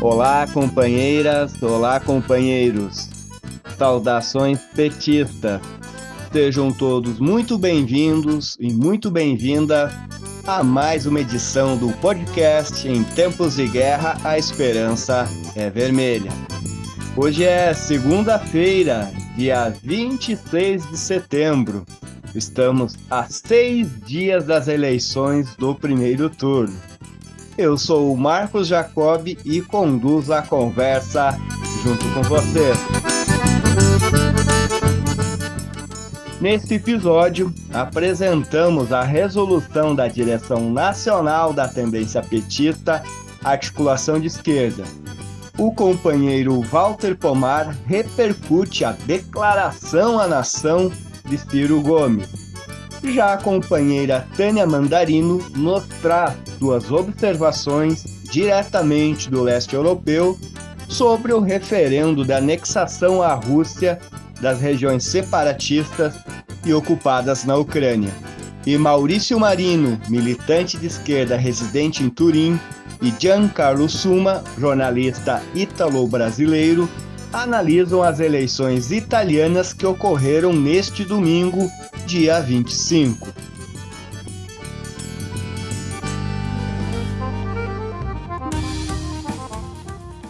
Olá, companheiras, olá, companheiros. Saudações petistas. Sejam todos muito bem-vindos e muito bem-vinda a mais uma edição do podcast Em Tempos de Guerra, a Esperança é Vermelha. Hoje é segunda-feira, dia 26 de setembro. Estamos a seis dias das eleições do primeiro turno. Eu sou o Marcos Jacob e conduzo a conversa junto com você. Neste episódio, apresentamos a resolução da Direção Nacional da Tendência Petista, Articulação de Esquerda. O companheiro Walter Pomar repercute a declaração à nação de Ciro Gomes. Já a companheira Tânia Mandarino nos traz suas observações diretamente do leste europeu sobre o referendo da anexação à Rússia das regiões separatistas e ocupadas na Ucrânia. E Maurício Marino, militante de esquerda residente em Turim, e Giancarlo Suma, jornalista ítalo-brasileiro, analisam as eleições italianas que ocorreram neste domingo, dia 25.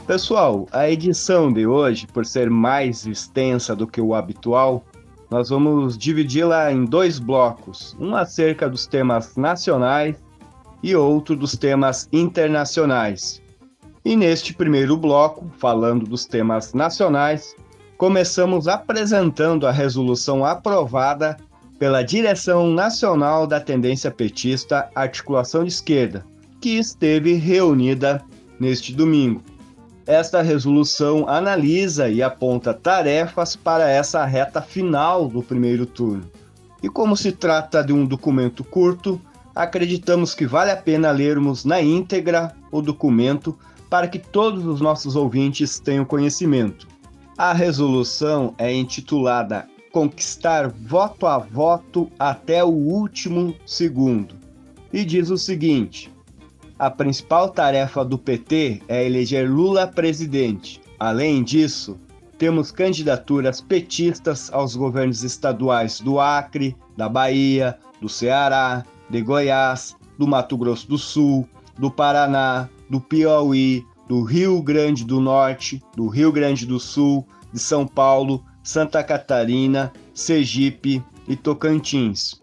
Pessoal, a edição de hoje, por ser mais extensa do que o habitual, nós vamos dividi-la em dois blocos, um acerca dos temas nacionais e outro dos temas internacionais. E neste primeiro bloco, falando dos temas nacionais, começamos apresentando a resolução aprovada pela Direção Nacional da Tendência Petista Articulação de Esquerda, que esteve reunida neste domingo. Esta resolução analisa e aponta tarefas para essa reta final do primeiro turno. E como se trata de um documento curto, acreditamos que vale a pena lermos na íntegra o documento para que todos os nossos ouvintes tenham conhecimento. A resolução é intitulada Conquistar voto a voto até o último segundo e diz o seguinte: a principal tarefa do PT é eleger Lula presidente. Além disso, temos candidaturas petistas aos governos estaduais do Acre, da Bahia, do Ceará, de Goiás, do Mato Grosso do Sul, do Paraná, do Piauí, do Rio Grande do Norte, do Rio Grande do Sul, de São Paulo, Santa Catarina, Sergipe e Tocantins.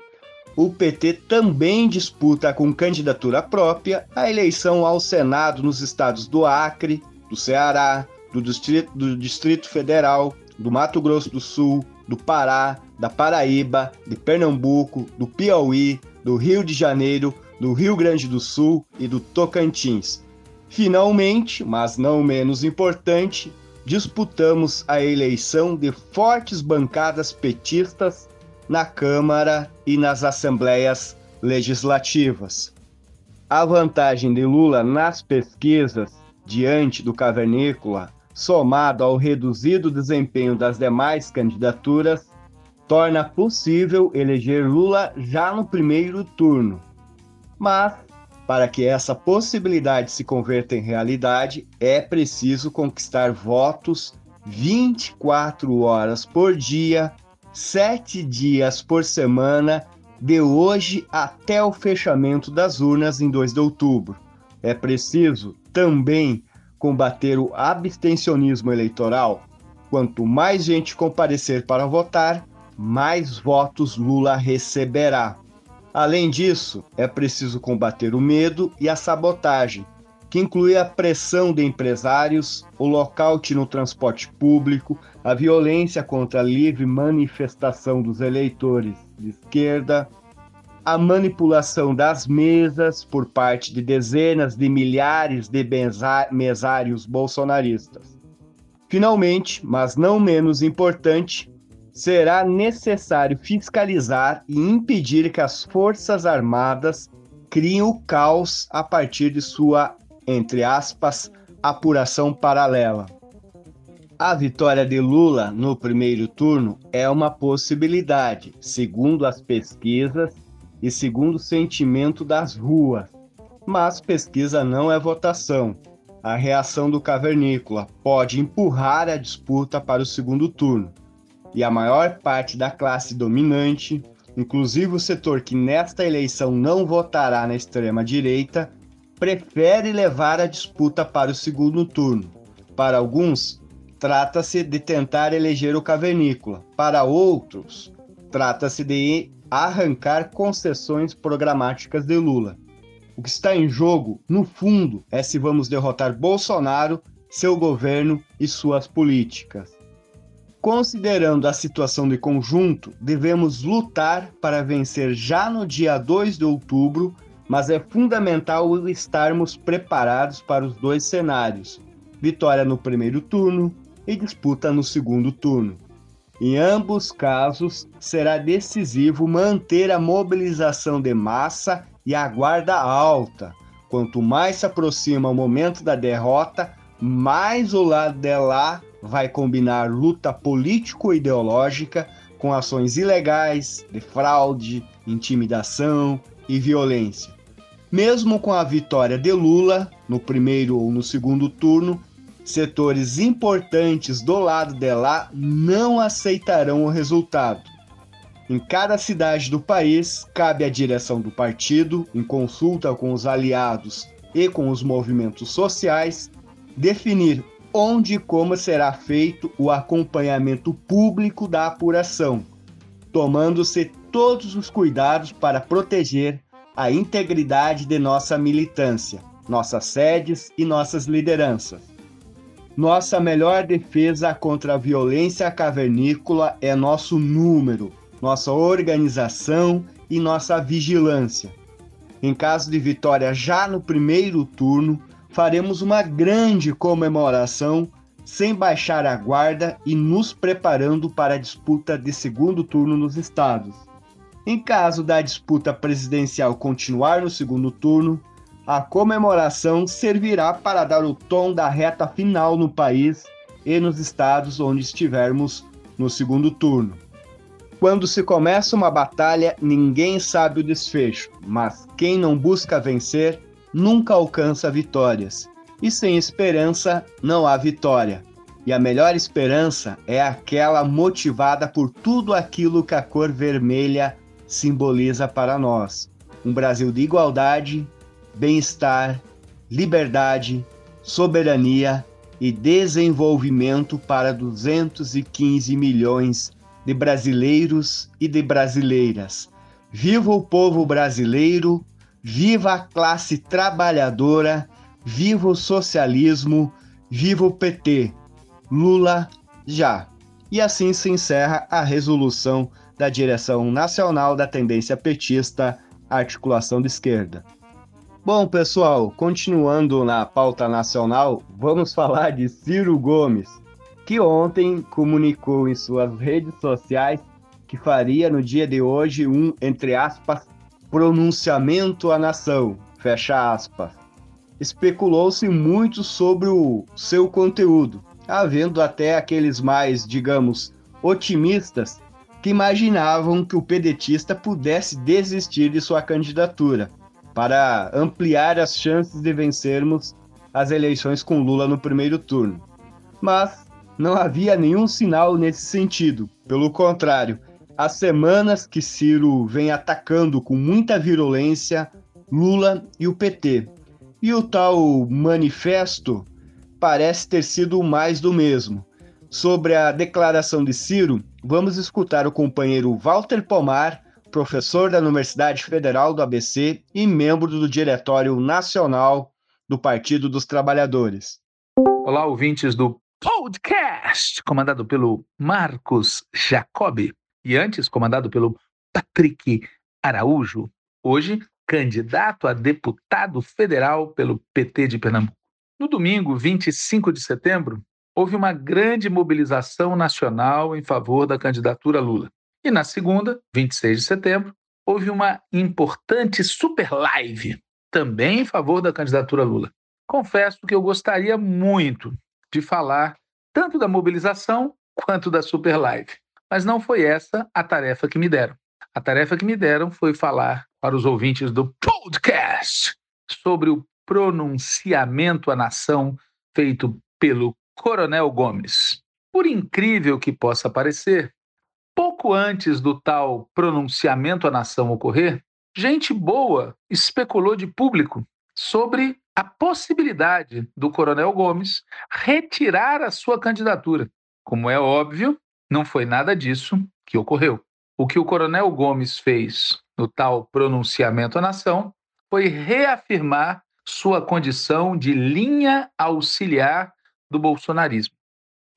O PT também disputa com candidatura própria a eleição ao Senado nos estados do Acre, do Ceará, do Distrito, do Distrito Federal, do Mato Grosso do Sul, do Pará, da Paraíba, de Pernambuco, do Piauí, do Rio de Janeiro, do Rio Grande do Sul e do Tocantins. Finalmente, mas não menos importante, disputamos a eleição de fortes bancadas petistas na Câmara e nas assembleias legislativas. A vantagem de Lula nas pesquisas diante do cavernícola, somado ao reduzido desempenho das demais candidaturas, torna possível eleger Lula já no primeiro turno. Mas, para que essa possibilidade se converta em realidade, é preciso conquistar votos 24 horas por dia, 7 dias por semana, de hoje até o fechamento das urnas em 2 de outubro. É preciso também combater o abstencionismo eleitoral. Quanto mais gente comparecer para votar, mais votos Lula receberá. Além disso, é preciso combater o medo e a sabotagem, que inclui a pressão de empresários, o lockout no transporte público, a violência contra a livre manifestação dos eleitores de esquerda, a manipulação das mesas por parte de dezenas de milhares de mesários bolsonaristas. Finalmente, mas não menos importante, será necessário fiscalizar e impedir que as Forças Armadas criem o caos a partir de sua, entre aspas, apuração paralela. A vitória de Lula no primeiro turno é uma possibilidade, segundo as pesquisas e segundo o sentimento das ruas. Mas pesquisa não é votação. a reação do cavernícola pode empurrar a disputa para o segundo turno. E a maior parte da classe dominante, inclusive o setor que nesta eleição não votará na extrema-direita, prefere levar a disputa para o segundo turno. Para alguns, trata-se de tentar eleger o cavernícola. Para outros, trata-se de arrancar concessões programáticas de Lula. O que está em jogo, no fundo, é se vamos derrotar Bolsonaro, seu governo e suas políticas. Considerando a situação de conjunto, devemos lutar para vencer já no dia 2 de outubro, mas é fundamental estarmos preparados para os dois cenários: vitória no primeiro turno e disputa no segundo turno. Em ambos casos, será decisivo manter a mobilização de massa e a guarda alta. Quanto mais se aproxima o momento da derrota, mais o lado de lá vai combinar luta político-ideológica com ações ilegais, de fraude, intimidação e violência. Mesmo com a vitória de Lula, no primeiro ou no segundo turno, setores importantes do lado de lá não aceitarão o resultado. Em cada cidade do país, cabe à direção do partido, em consulta com os aliados e com os movimentos sociais, definir onde e como será feito o acompanhamento público da apuração, tomando-se todos os cuidados para proteger a integridade de nossa militância, nossas sedes e nossas lideranças. Nossa melhor defesa contra a violência cavernícola é nosso número, nossa organização e nossa vigilância. Em caso de vitória já no primeiro turno, faremos uma grande comemoração sem baixar a guarda e nos preparando para a disputa de segundo turno nos estados. Em caso da disputa presidencial continuar no segundo turno, a comemoração servirá para dar o tom da reta final no país e nos estados onde estivermos no segundo turno. Quando se começa uma batalha, ninguém sabe o desfecho, mas quem não busca vencer nunca alcança vitórias. E sem esperança não há vitória. E a melhor esperança é aquela motivada por tudo aquilo que a cor vermelha simboliza para nós. Um Brasil de igualdade, bem-estar, liberdade, soberania e desenvolvimento para 215 milhões de brasileiros e de brasileiras. Viva o povo brasileiro, viva a classe trabalhadora, viva o socialismo, viva o PT. Lula já. E assim se encerra a resolução da direção nacional da tendência petista, articulação de esquerda. Bom, pessoal, continuando na pauta nacional, vamos falar de Ciro Gomes, que ontem comunicou em suas redes sociais que faria no dia de hoje um, entre aspas, pronunciamento à nação, fecha aspas. Especulou-se muito sobre o seu conteúdo, havendo até aqueles mais, digamos, otimistas que imaginavam que o pedetista pudesse desistir de sua candidatura para ampliar as chances de vencermos as eleições com Lula no primeiro turno. Mas não havia nenhum sinal nesse sentido. Pelo contrário, há semanas que Ciro vem atacando com muita virulência Lula e o PT. E o tal manifesto parece ter sido mais do mesmo. Sobre a declaração de Ciro, vamos escutar o companheiro Walter Pomar professor da Universidade Federal do ABC e membro do Diretório Nacional do Partido dos Trabalhadores. Olá, ouvintes do podcast, comandado pelo Marcos Jacobi e antes comandado pelo Patrick Araújo, hoje candidato a deputado federal pelo PT de Pernambuco. No domingo, 25 de setembro, houve uma grande mobilização nacional em favor da candidatura Lula. E na segunda, 26 de setembro, houve uma importante super live, também em favor da candidatura Lula. Confesso que eu gostaria muito de falar tanto da mobilização quanto da super live, mas não foi essa a tarefa que me deram. A tarefa que me deram foi falar para os ouvintes do podcast sobre o pronunciamento à nação feito pelo Coronel Gomes. Por incrível que possa parecer, pouco antes do tal pronunciamento à nação ocorrer, gente boa especulou de público sobre a possibilidade do Coronel Gomes retirar a sua candidatura. Como é óbvio, não foi nada disso que ocorreu. O que o Coronel Gomes fez no tal pronunciamento à nação foi reafirmar sua condição de linha auxiliar do bolsonarismo.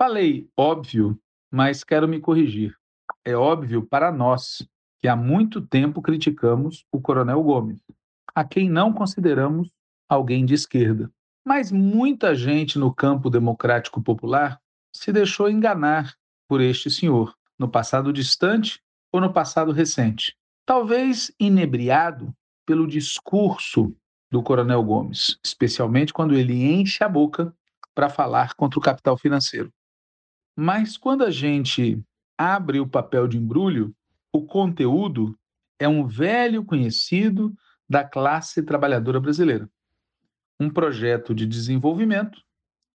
Falei óbvio, mas quero me corrigir. É óbvio para nós que há muito tempo criticamos o Coronel Gomes, a quem não consideramos alguém de esquerda. Mas muita gente no campo democrático popular se deixou enganar por este senhor, no passado distante ou no passado recente. Talvez inebriado pelo discurso do Coronel Gomes, especialmente quando ele enche a boca para falar contra o capital financeiro. Mas quando a gente abre o papel de embrulho, o conteúdo é um velho conhecido da classe trabalhadora brasileira. Um projeto de desenvolvimento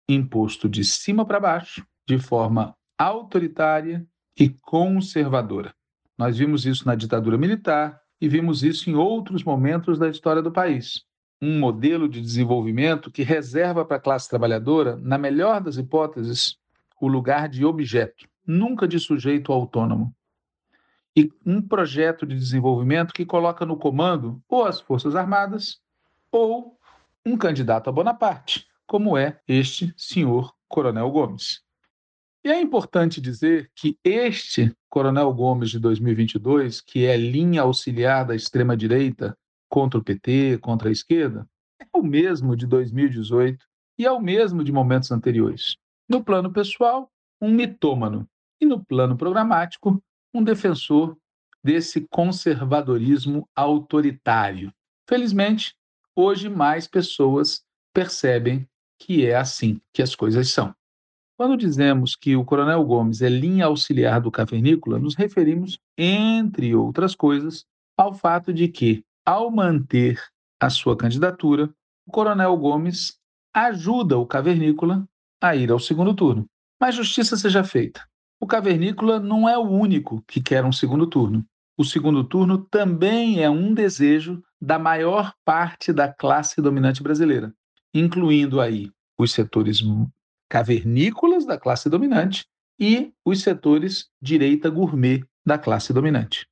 imposto de cima para baixo, de forma autoritária e conservadora. Nós vimos isso na ditadura militar e vimos isso em outros momentos da história do país. Um modelo de desenvolvimento que reserva para a classe trabalhadora, na melhor das hipóteses, o lugar de objeto, nunca de sujeito autônomo. E um projeto de desenvolvimento que coloca no comando ou as Forças Armadas ou um candidato a Bonaparte, como é este senhor Coronel Gomes. E é importante dizer que este Coronel Gomes de 2022, que é linha auxiliar da extrema-direita contra o PT, contra a esquerda, é o mesmo de 2018 e é o mesmo de momentos anteriores. No plano pessoal, um mitômano, e no plano programático, um defensor desse conservadorismo autoritário. Felizmente, hoje mais pessoas percebem que é assim que as coisas são. Quando dizemos que o Coronel Gomes é linha auxiliar do cavernícola, nos referimos, entre outras coisas, ao fato de que, ao manter a sua candidatura, o Coronel Gomes ajuda o cavernícola a ir ao segundo turno. Mas justiça seja feita. O cavernícola não é o único que quer um segundo turno. O segundo turno também é um desejo da maior parte da classe dominante brasileira, incluindo aí os setores cavernícolas da classe dominante e os setores direita gourmet da classe dominante.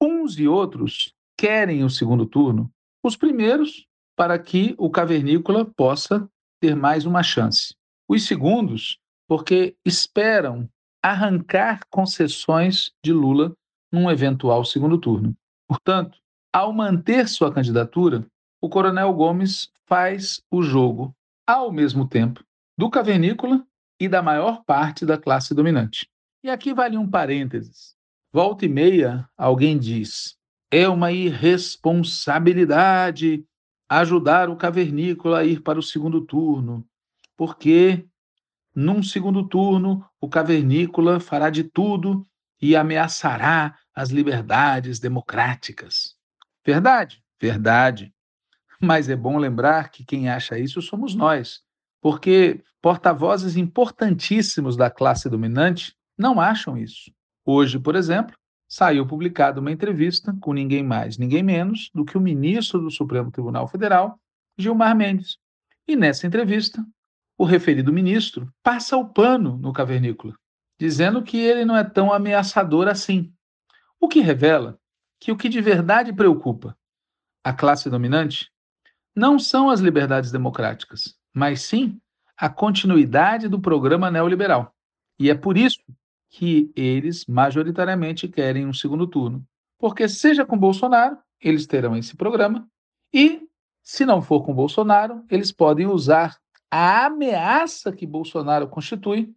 Uns e outros querem o segundo turno, os primeiros para que o cavernícola possa ter mais uma chance. Os segundos, porque esperam arrancar concessões de Lula num eventual segundo turno. Portanto, ao manter sua candidatura, o Coronel Gomes faz o jogo, ao mesmo tempo, do cavernícola e da maior parte da classe dominante. E aqui vale um parênteses. Volta e meia, alguém diz: é uma irresponsabilidade ajudar o cavernícola a ir para o segundo turno, porque num segundo turno o cavernícola fará de tudo e ameaçará as liberdades democráticas. Verdade, verdade. Mas é bom lembrar que quem acha isso somos nós, porque porta-vozes importantíssimos da classe dominante não acham isso. Hoje, por exemplo, saiu publicada uma entrevista com ninguém mais, ninguém menos do que o ministro do Supremo Tribunal Federal, Gilmar Mendes. E nessa entrevista, o referido ministro passa o pano no cavernícola, dizendo que ele não é tão ameaçador assim. O que revela que o que de verdade preocupa a classe dominante não são as liberdades democráticas, mas sim a continuidade do programa neoliberal. E é por isso que eles majoritariamente querem um segundo turno. Porque, seja com Bolsonaro, eles terão esse programa, e, se não for com Bolsonaro, eles podem usar a ameaça que Bolsonaro constitui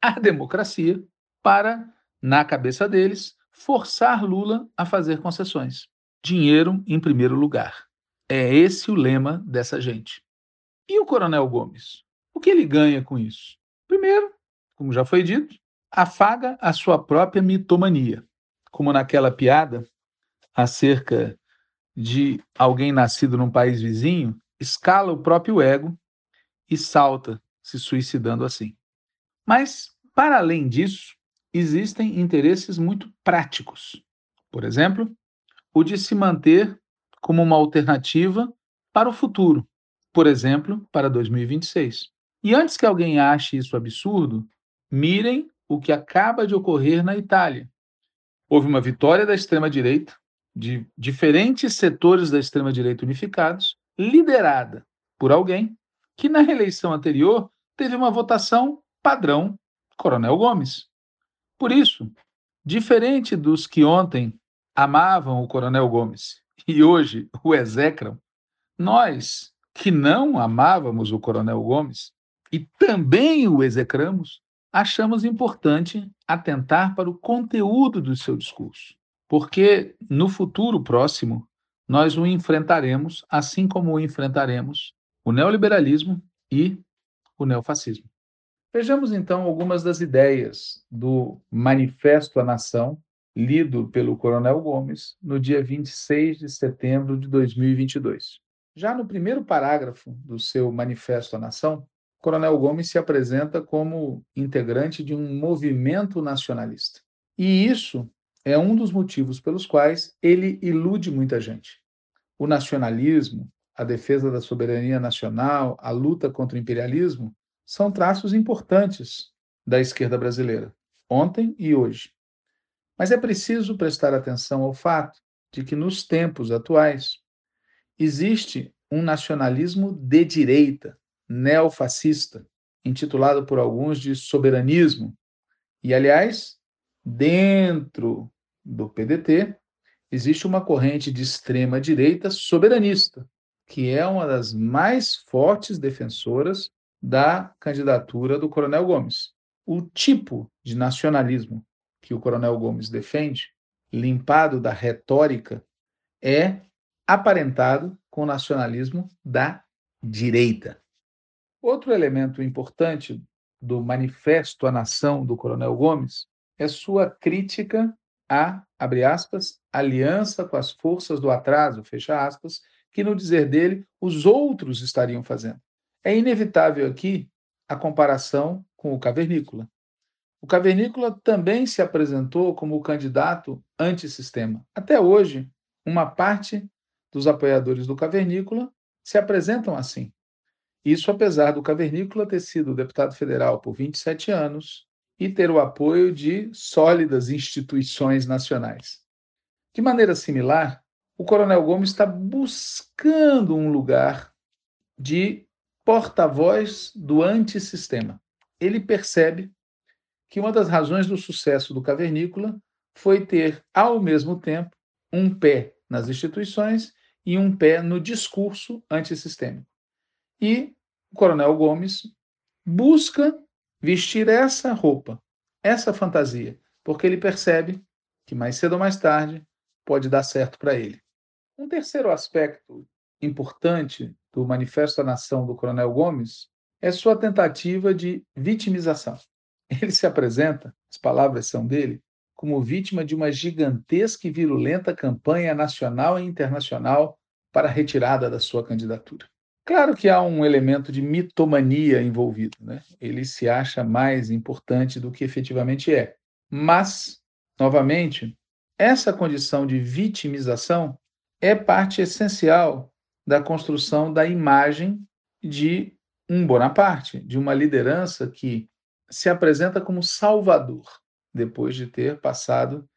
à democracia para, na cabeça deles, forçar Lula a fazer concessões. Dinheiro em primeiro lugar. É esse o lema dessa gente. E o Coronel Gomes? O que ele ganha com isso? Primeiro, como já foi dito, afaga a sua própria mitomania. Como naquela piada acerca de alguém nascido num país vizinho escala o próprio ego e salta, se suicidando assim. Mas, para além disso, existem interesses muito práticos. Por exemplo, o de se manter como uma alternativa para o futuro, por exemplo, para 2026. E antes que alguém ache isso absurdo, mirem o que acaba de ocorrer na Itália. Houve uma vitória da extrema-direita, de diferentes setores da extrema-direita unificados, liderada por alguém que na reeleição anterior teve uma votação padrão Coronel Gomes. Por isso, diferente dos que ontem amavam o Coronel Gomes e hoje o execram, nós que não amávamos o Coronel Gomes e também o execramos, achamos importante atentar para o conteúdo do seu discurso, porque no futuro próximo nós o enfrentaremos, assim como o enfrentaremos o neoliberalismo e o neofascismo. Vejamos então algumas das ideias do Manifesto à Nação, lido pelo Coronel Gomes no dia 26 de setembro de 2022. Já no primeiro parágrafo do seu Manifesto à Nação, Coronel Gomes se apresenta como integrante de um movimento nacionalista. E isso é um dos motivos pelos quais ele ilude muita gente. O nacionalismo, a defesa da soberania nacional, a luta contra o imperialismo são traços importantes da esquerda brasileira, ontem e hoje. Mas é preciso prestar atenção ao fato de que, nos tempos atuais, existe um nacionalismo de direita, neofascista, intitulado por alguns de soberanismo. E, aliás, dentro do PDT, existe uma corrente de extrema direita soberanista, que é uma das mais fortes defensoras da candidatura do Coronel Gomes. O tipo de nacionalismo que o Coronel Gomes defende, limpado da retórica, é aparentado com o nacionalismo da direita. Outro elemento importante do Manifesto à Nação do Coronel Gomes é sua crítica à, abre aspas, aliança com as forças do atraso, fecha aspas, que, no dizer dele, os outros estariam fazendo. É inevitável aqui a comparação com o cavernícola. O cavernícola também se apresentou como o candidato antissistema. Até hoje, uma parte dos apoiadores do cavernícola se apresentam assim. Isso apesar do cavernícola ter sido deputado federal por 27 anos e ter o apoio de sólidas instituições nacionais. De maneira similar, o Coronel Gomes está buscando um lugar de porta-voz do antissistema. Ele percebe que uma das razões do sucesso do cavernícola foi ter, ao mesmo tempo, um pé nas instituições e um pé no discurso antissistêmico. E o Coronel Gomes busca vestir essa roupa, essa fantasia, porque ele percebe que mais cedo ou mais tarde pode dar certo para ele. Um terceiro aspecto importante do Manifesto da Nação do Coronel Gomes é sua tentativa de vitimização. Ele se apresenta, as palavras são dele, como vítima de uma gigantesca e virulenta campanha nacional e internacional para a retirada da sua candidatura. Claro que há um elemento de mitomania envolvido, né? Ele se acha mais importante do que efetivamente é. Mas, novamente, essa condição de vitimização é parte essencial da construção da imagem de um Bonaparte, de uma liderança que se apresenta como salvador, depois de ter passado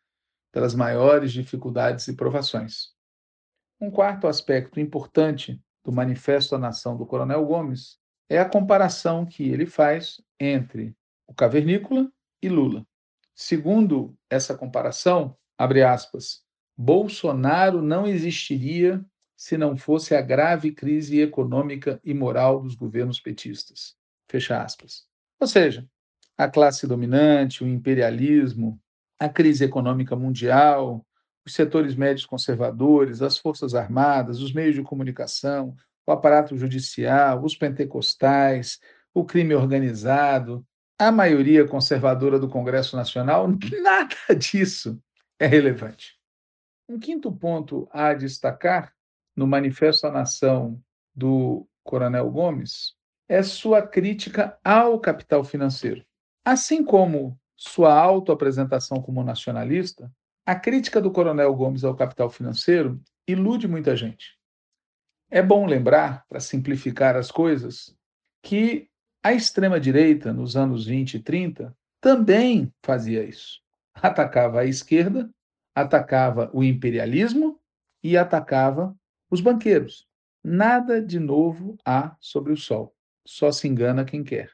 pelas maiores dificuldades e provações. Um quarto aspecto importante do Manifesto à Nação do Coronel Gomes é a comparação que ele faz entre o cavernícola e Lula. Segundo essa comparação, abre aspas, Bolsonaro não existiria se não fosse a grave crise econômica e moral dos governos petistas. Fecha aspas. Ou seja, a classe dominante, o imperialismo, a crise econômica mundial, os setores médios conservadores, as forças armadas, os meios de comunicação, o aparato judicial, os pentecostais, o crime organizado, a maioria conservadora do Congresso Nacional, nada disso é relevante. Um quinto ponto a destacar no Manifesto à Nação do Coronel Gomes é sua crítica ao capital financeiro. Assim como sua autoapresentação como nacionalista, a crítica do Coronel Gomes ao capital financeiro ilude muita gente. É bom lembrar, para simplificar as coisas, que a extrema-direita, nos anos 20 e 30, também fazia isso. Atacava a esquerda, atacava o imperialismo e atacava os banqueiros. Nada de novo há sobre o sol. Só se engana quem quer.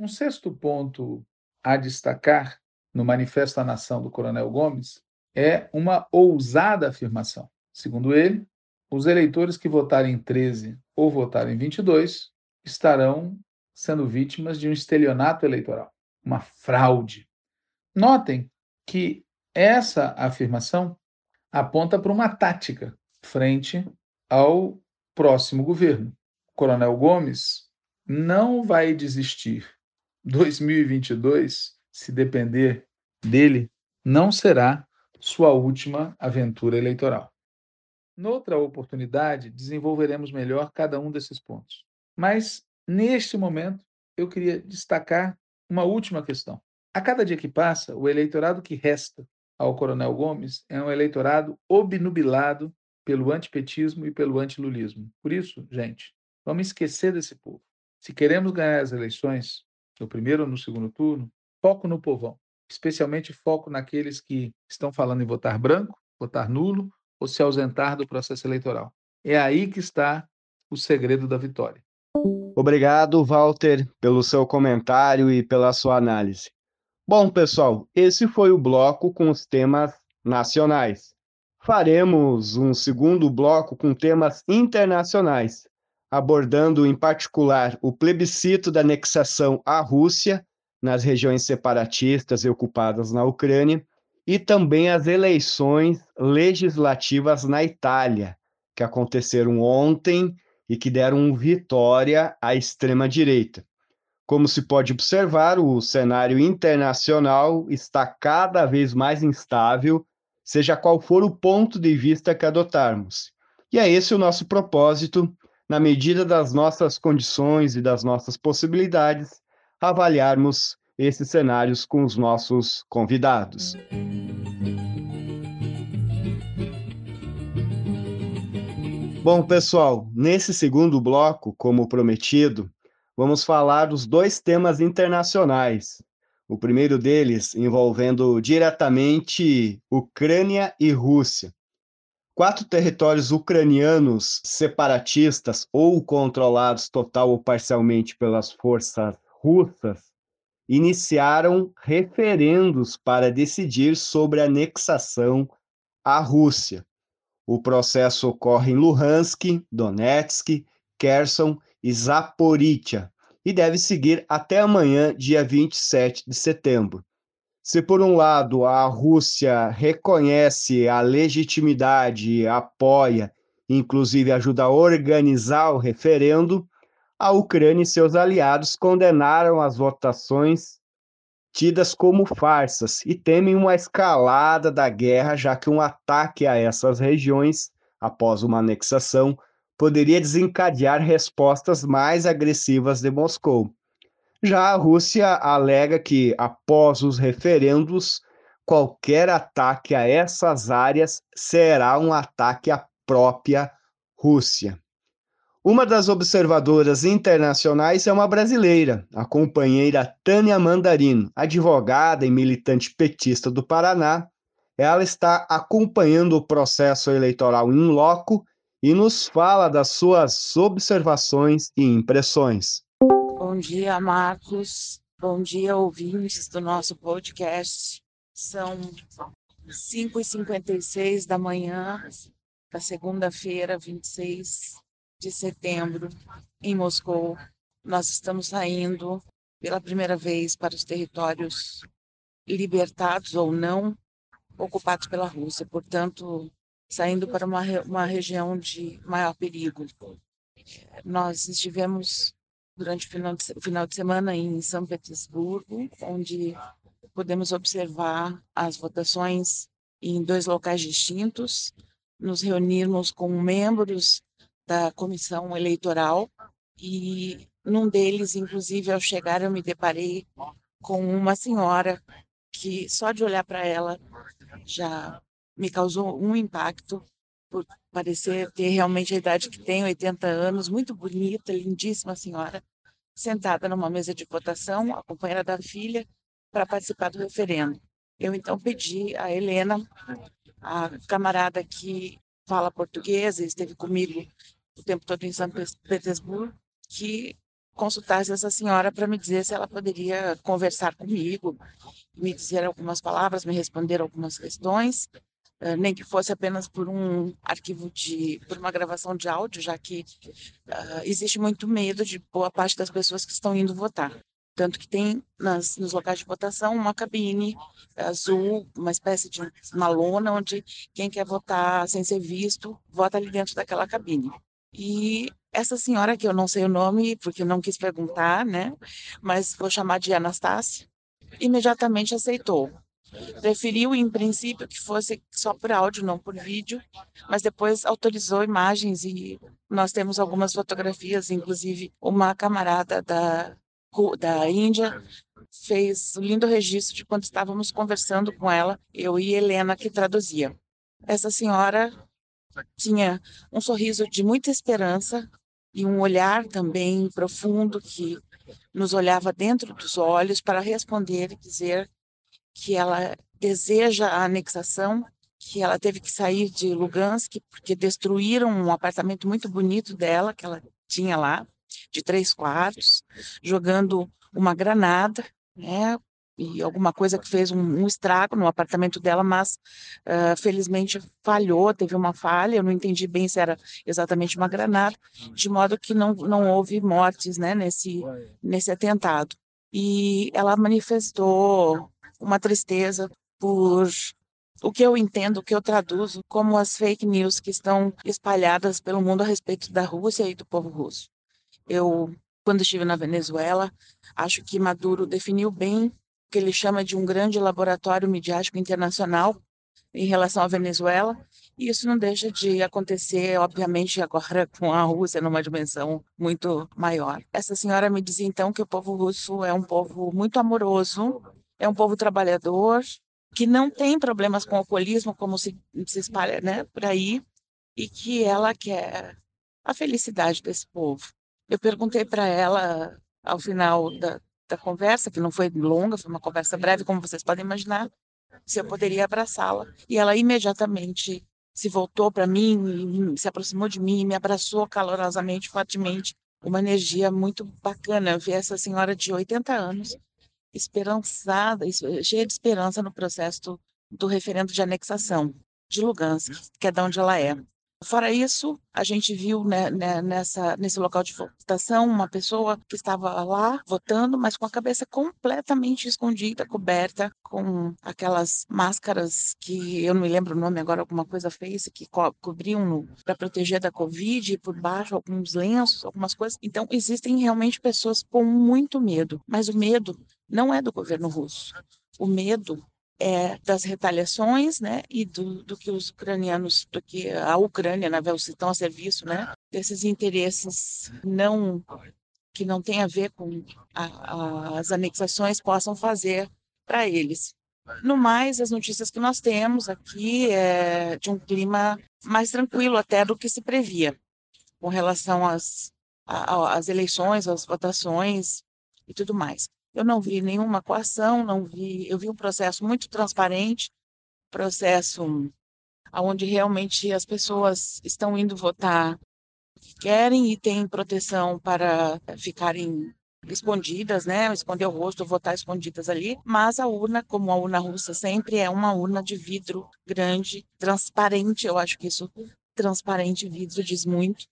Um sexto ponto a destacar no Manifesto à Nação do Coronel Gomes é uma ousada afirmação. Segundo ele, os eleitores que votarem 13 ou votarem 22 estarão sendo vítimas de um estelionato eleitoral, uma fraude. Notem que essa afirmação aponta para uma tática frente ao próximo governo. O Coronel Gomes não vai desistir. 2022, se depender dele, não será sua última aventura eleitoral. Noutra oportunidade, desenvolveremos melhor cada um desses pontos. Mas, neste momento, eu queria destacar uma última questão. A cada dia que passa, o eleitorado que resta ao Coronel Gomes é um eleitorado obnubilado pelo antipetismo e pelo antilulismo. Por isso, gente, vamos esquecer desse povo. Se queremos ganhar as eleições, no primeiro ou no segundo turno, foco no povão, especialmente foco naqueles que estão falando em votar branco, votar nulo ou se ausentar do processo eleitoral. É aí que está o segredo da vitória. Obrigado, Walter, pelo seu comentário e pela sua análise. Bom, pessoal, esse foi o bloco com os temas nacionais. Faremos um segundo bloco com temas internacionais, abordando em particular o plebiscito da anexação à Rússia nas regiões separatistas e ocupadas na Ucrânia e também as eleições legislativas na Itália, que aconteceram ontem e que deram vitória à extrema-direita. Como se pode observar, o cenário internacional está cada vez mais instável, seja qual for o ponto de vista que adotarmos. E é esse o nosso propósito, na medida das nossas condições e das nossas possibilidades, avaliarmos esses cenários com os nossos convidados. Bom, pessoal, nesse segundo bloco, como prometido, vamos falar dos dois temas internacionais. O primeiro deles envolvendo diretamente Ucrânia e Rússia. Quatro territórios ucranianos separatistas ou controlados total ou parcialmente pelas forças russas iniciaram referendos para decidir sobre anexação à Rússia. O processo ocorre em Luhansk, Donetsk, Kherson e Zaporizhia, e deve seguir até amanhã, dia 27 de setembro. Se, por um lado, a Rússia reconhece a legitimidade, apoia, inclusive ajuda a organizar o referendo, a Ucrânia e seus aliados condenaram as votações tidas como farsas e temem uma escalada da guerra, já que um ataque a essas regiões, após uma anexação, poderia desencadear respostas mais agressivas de Moscou. Já a Rússia alega que, após os referendos, qualquer ataque a essas áreas será um ataque à própria Rússia. Uma das observadoras internacionais é uma brasileira, a companheira Tânia Mandarino, advogada e militante petista do Paraná. Ela está acompanhando o processo eleitoral em loco e nos fala das suas observações e impressões. Bom dia, Marcos. Bom dia, ouvintes do nosso podcast. São 5h56 da manhã da segunda-feira, 26 de setembro, em Moscou. Nós estamos saindo pela primeira vez para os territórios libertados ou não ocupados pela Rússia. Portanto, saindo para uma, uma região de maior perigo. Nós estivemos durante o final, de, final de semana em São Petersburgo, onde podemos observar as votações em dois locais distintos, nos reunirmos com membros da comissão eleitoral e num deles, inclusive, ao chegar, eu me deparei com uma senhora que só de olhar para ela já me causou um impacto parecer ter realmente a idade que tem, 80 anos, muito bonita, lindíssima senhora, sentada numa mesa de votação, acompanhada da filha, para participar do referendo. Eu então pedi a Helena, a camarada que fala português e esteve comigo o tempo todo em São Petersburgo, que consultasse essa senhora para me dizer se ela poderia conversar comigo, me dizer algumas palavras, me responder algumas questões, nem que fosse apenas por um arquivo de, por uma gravação de áudio, já que uh, existe muito medo de boa parte das pessoas que estão indo votar. Tanto que tem nas, nos locais de votação uma cabine azul, uma espécie de uma lona, onde quem quer votar sem ser visto, vota ali dentro daquela cabine. E essa senhora, que eu não sei o nome, porque não quis perguntar, né? Mas vou chamar de Anastácia, imediatamente aceitou. Preferiu, em princípio, que fosse só por áudio, não por vídeo, mas depois autorizou imagens e nós temos algumas fotografias, inclusive uma camarada da, da Índia fez um lindo registro de quando estávamos conversando com ela, eu e Helena, que traduzia. Essa senhora tinha um sorriso de muita esperança e um olhar também profundo que nos olhava dentro dos olhos para responder e dizer que ela deseja a anexação, que ela teve que sair de Lugansk porque destruíram um apartamento muito bonito dela que ela tinha lá, de três quartos, jogando uma granada, né? E alguma coisa que fez um, um estrago no apartamento dela, mas uh, felizmente falhou, teve uma falha. Eu não entendi bem se era exatamente uma granada, de modo que não, não houve mortes né, nesse, nesse atentado. E ela manifestou uma tristeza por o que eu entendo, o que eu traduzo como as fake news que estão espalhadas pelo mundo a respeito da Rússia e do povo russo. Eu, quando estive na Venezuela, acho que Maduro definiu bem o que ele chama de um grande laboratório midiático internacional em relação à Venezuela, e isso não deixa de acontecer, obviamente, agora com a Rússia numa dimensão muito maior. Essa senhora me dizia então que o povo russo é um povo muito amoroso, é um povo trabalhador, que não tem problemas com o alcoolismo, como se, se espalha né, por aí, e que ela quer a felicidade desse povo. Eu perguntei para ela, ao final da, da conversa, que não foi longa, foi uma conversa breve, como vocês podem imaginar, se eu poderia abraçá-la. E ela imediatamente se voltou para mim, se aproximou de mim, me abraçou calorosamente, fortemente. Uma energia muito bacana ver essa senhora de 80 anos esperançada, cheia de esperança no processo do, do referendo de anexação de Lugansk, que é de onde ela é. Fora isso, a gente viu né, né, nessa, nesse local de votação uma pessoa que estava lá votando, mas com a cabeça completamente escondida, coberta com aquelas máscaras que eu não me lembro o nome agora, alguma coisa fez, que co cobriam para proteger da Covid, por baixo alguns lenços, algumas coisas. Então, existem realmente pessoas com muito medo, mas o medo não é do governo russo. O medo é, das retaliações, né, e do, do, que os ucranianos, do que a Ucrânia, na né, estão a serviço, né, desses interesses não que não tem a ver com a, a, as anexações possam fazer para eles. No mais, as notícias que nós temos aqui é de um clima mais tranquilo até do que se previa com relação às, às eleições, às votações e tudo mais. Eu não vi nenhuma coação, não vi, eu vi um processo muito transparente, processo onde realmente as pessoas estão indo votar que querem e têm proteção para ficarem escondidas, né? Esconder o rosto, votar escondidas ali. Mas a urna, como a urna russa sempre é uma urna de vidro grande, transparente. Eu acho que isso transparente vidro diz muito.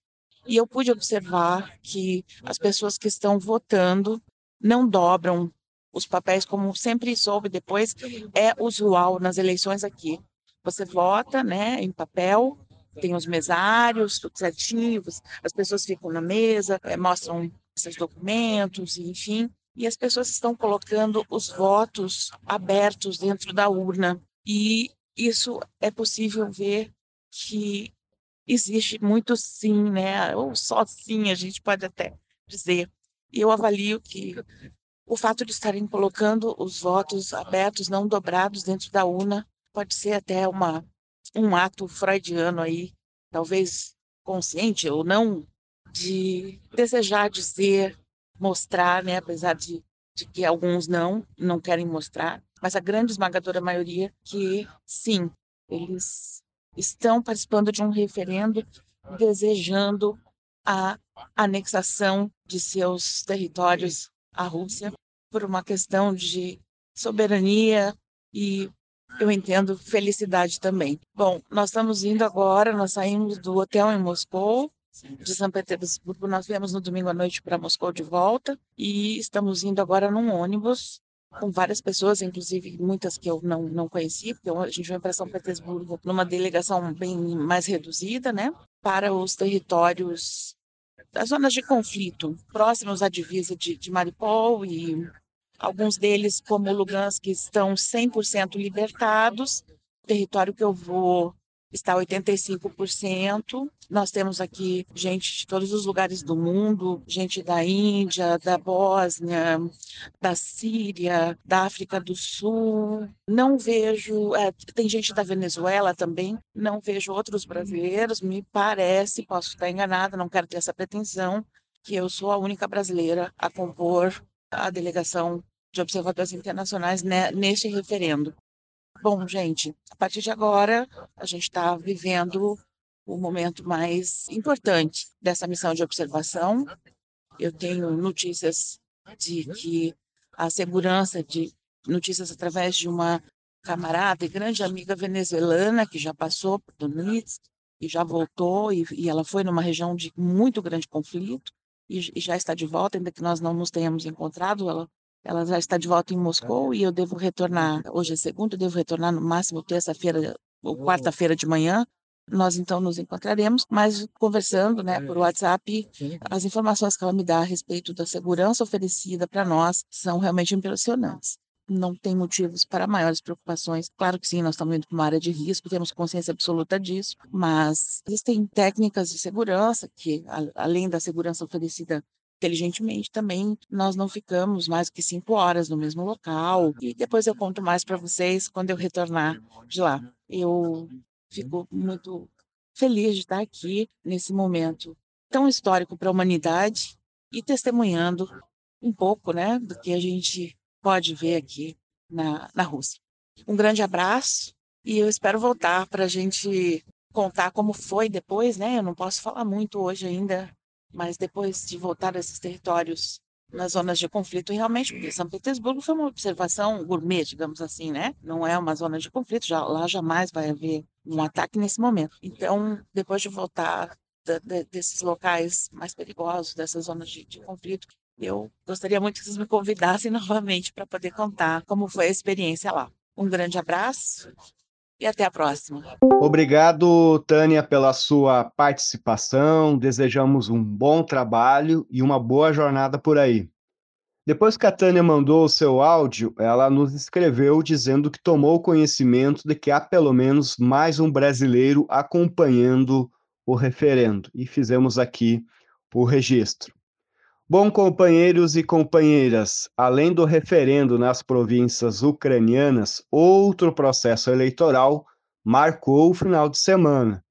E eu pude observar que as pessoas que estão votando não dobram os papéis, como sempre soube depois, é usual nas eleições aqui. Você vota né, em papel, tem os mesários, tudo certinho, as pessoas ficam na mesa, é, mostram esses documentos, enfim, e as pessoas estão colocando os votos abertos dentro da urna. E isso é possível ver que existe muito sim, né? Ou só sim, a gente pode até dizer. Eu avalio que o fato de estarem colocando os votos abertos, não dobrados dentro da urna, pode ser até uma, um ato freudiano aí, talvez consciente ou não, de desejar dizer, mostrar, né? apesar de, de que alguns não, não querem mostrar, mas a grande esmagadora maioria que sim, eles estão participando de um referendo desejando a anexação de seus territórios à Rússia por uma questão de soberania e eu entendo felicidade também. Bom, nós estamos indo agora, nós saímos do hotel em Moscou, de São Petersburgo, nós viemos no domingo à noite para Moscou de volta e estamos indo agora num ônibus com várias pessoas, inclusive muitas que eu não, não conheci, porque a gente vem para São Petersburgo numa delegação bem mais reduzida, né, para os territórios das zonas de conflito próximos à divisa de, de Mariupol e alguns deles, como Lugansk, estão 100% libertados. Território que eu vou está 85%. Nós temos aqui gente de todos os lugares do mundo, gente da Índia, da Bósnia, da Síria, da África do Sul. Não vejo, é, tem gente da Venezuela também, não vejo outros brasileiros, me parece, posso estar enganada, não quero ter essa pretensão, que eu sou a única brasileira a compor a delegação de observadores internacionais neste referendo. Bom, gente, a partir de agora, a gente está vivendo o momento mais importante dessa missão de observação. Eu tenho notícias de que a segurança de notícias através de uma camarada e grande amiga venezuelana que já passou por Donetsk e já voltou e, e, ela foi numa região de muito grande conflito e, e, já está de volta, ainda que nós não nos tenhamos encontrado. Ela ela já está de volta em Moscou e eu devo retornar, hoje é segunda, eu devo retornar no máximo terça-feira ou quarta-feira de manhã. Nós então nos encontraremos, mas conversando né, por WhatsApp, as informações que ela me dá a respeito da segurança oferecida para nós são realmente impressionantes. Não tem motivos para maiores preocupações. Claro que sim, nós estamos indo para uma área de risco, temos consciência absoluta disso, mas existem técnicas de segurança que, além da segurança oferecida inteligentemente também nós não ficamos mais que cinco horas no mesmo local. E depois eu conto mais para vocês quando eu retornar de lá. Eu fico muito feliz de estar aqui nesse momento tão histórico para a humanidade e testemunhando um pouco né, do que a gente pode ver aqui na, na Rússia. Um grande abraço e eu espero voltar para a gente contar como foi depois, né? Eu não posso falar muito hoje ainda mas depois de voltar a esses territórios nas zonas de conflito, realmente, porque São Petersburgo foi uma observação gourmet, digamos assim, né? Não é uma zona de conflito, já, lá jamais vai haver um ataque nesse momento. Então, depois de voltar da, de, desses locais mais perigosos, dessas zonas de, de conflito, eu gostaria muito que vocês me convidassem novamente para poder contar como foi a experiência lá. Um grande abraço e até a próxima. Obrigado, Tânia, pela sua participação. Desejamos um bom trabalho e uma boa jornada por aí. Depois que a Tânia mandou o seu áudio, ela nos escreveu dizendo que tomou conhecimento de que há pelo menos mais um brasileiro acompanhando o referendo e fizemos aqui o registro. Bom, companheiros e companheiras, além do referendo nas províncias ucranianas, outro processo eleitoral marcou o final de semana.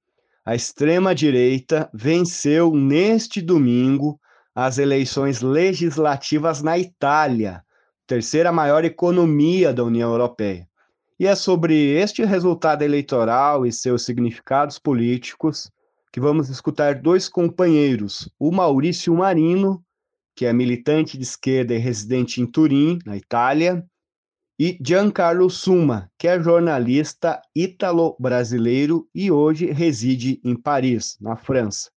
A extrema-direita venceu neste domingo as eleições legislativas na Itália, terceira maior economia da União Europeia. E é sobre este resultado eleitoral e seus significados políticos que vamos escutar dois companheiros, o Maurício Marino que é militante de esquerda e residente em Turim, na Itália, e Giancarlo Suma, que é jornalista ítalo-brasileiro e hoje reside em Paris, na França.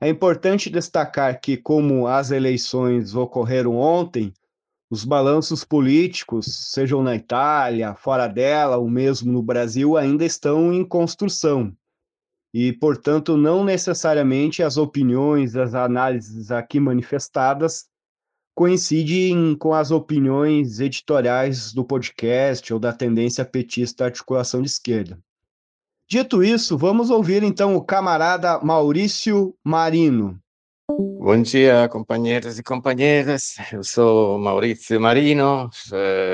É importante destacar que, como as eleições ocorreram ontem, os balanços políticos, sejam na Itália, fora dela, ou mesmo no Brasil, ainda estão em construção e, portanto, não necessariamente as opiniões, as análises aqui manifestadas coincidem com as opiniões editoriais do podcast ou da tendência petista articulação de esquerda. Dito isso, vamos ouvir então o camarada Maurício Marino. Bom dia, companheiros e companheiras. Eu sou Maurício Marino,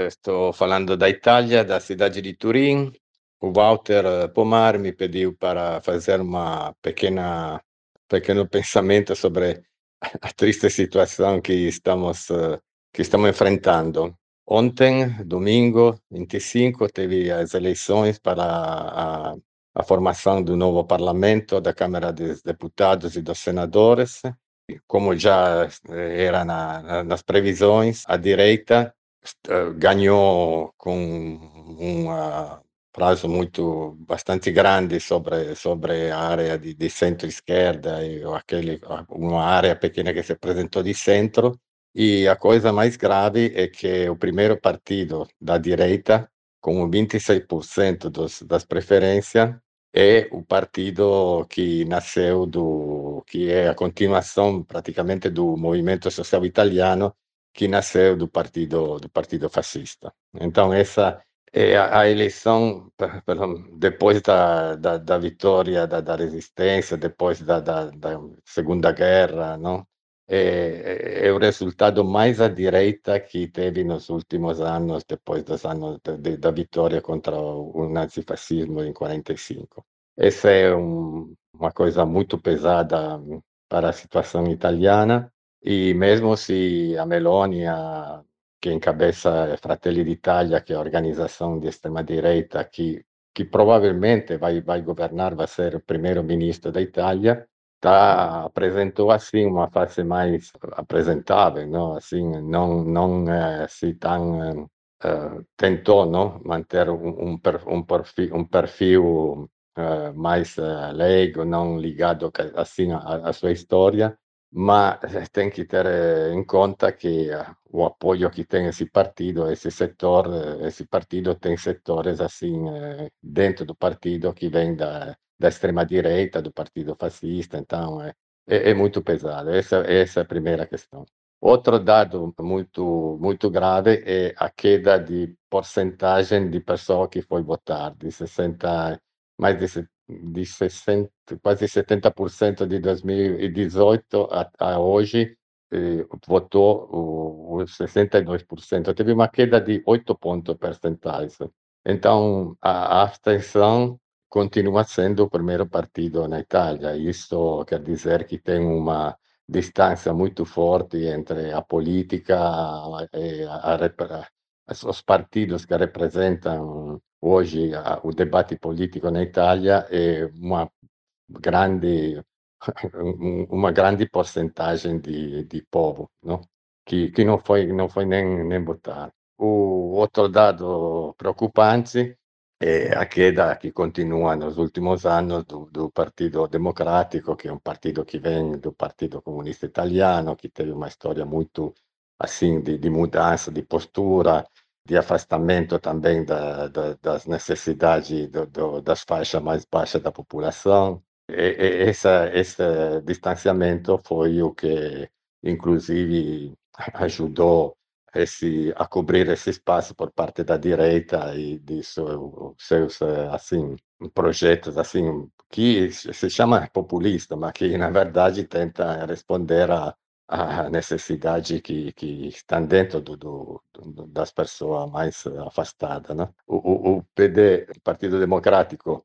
estou falando da Itália, da cidade de Turim. O Walter Pomar me pediu para fazer uma pequena pequeno pensamento sobre a triste situação que estamos que estamos enfrentando. Ontem, domingo 25, teve as eleições para a, a formação do novo parlamento, da Câmara dos Deputados e dos Senadores. Como já era na, nas previsões, a direita ganhou com um prazo muito bastante grande sobre sobre a área de, de centro-esquerda e aquele uma área pequena que se apresentou de centro e a coisa mais grave é que o primeiro partido da direita, com 26% dos, das preferências, é o partido que nasceu do que é a continuação praticamente do movimento social italiano que nasceu do partido do partido fascista. Então essa é a, a eleição depois da, da, da vitória da, da, resistência, depois da, da, da Segunda Guerra, não? É, é, o resultado mais à direita que teve nos últimos anos, depois dos anos de, de, da vitória contra o nazifascismo em 45. Essa é um, uma coisa muito pesada para a situação italiana e mesmo se a Meloni, que encabeça Fratelli d'Italia, que é a organização de extrema-direita que, que provavelmente vai, vai governar, vai ser o primeiro-ministro da Itália, tá, apresentou assim uma face mais apresentável, não? Assim, não não é, se tão uh, tentou, não, manter um, um, perfil, um perfil uh, mais uh, leigo, não ligado assim à, à sua história, mas tem que ter em conta que o apoio que tem esse partido, esse setor, esse partido tem setores assim dentro do partido que vem da da extrema-direita, do partido fascista, então é, é, muito pesado. Essa, essa é a primeira questão. Outro dado muito muito grave é a queda de porcentagem de pessoas que foi votar, de 60, mais de, de 60, quase 70% de 2018 a, a hoje eh, votou o, o 62%. Teve uma queda de 8 pontos percentuais. Então, a, abstenção continua sendo o primeiro partido na Itália. Isso quer dizer que tem uma distância muito forte entre a política e a, a, os partidos que representam hoje a, o debate político na Itália e uma grande uma grande porcentagem de, de povo, não? Que, que não foi não foi nem nem votar. O outro dado preocupante e a queda che continua nos últimos anni do, do Partito Democratico, che è un partito che viene dal Partito Comunista Italiano, che teve uma storia molto assim de, de mudança de postura, de afastamento também da, da, das necessidades do, do, das faixas mais baixas da população. E, e essa, esse distanciamento foi o que, inclusive, ajudou esse, a cobrir esse espaço por parte da direita e seu, seus assim projetos assim que se chama populista, mas que na verdade tenta responder a, a necessidade que, que estão dentro do, do, das pessoas mais afastadas. Né? O, o, o PD, Partido Democrático,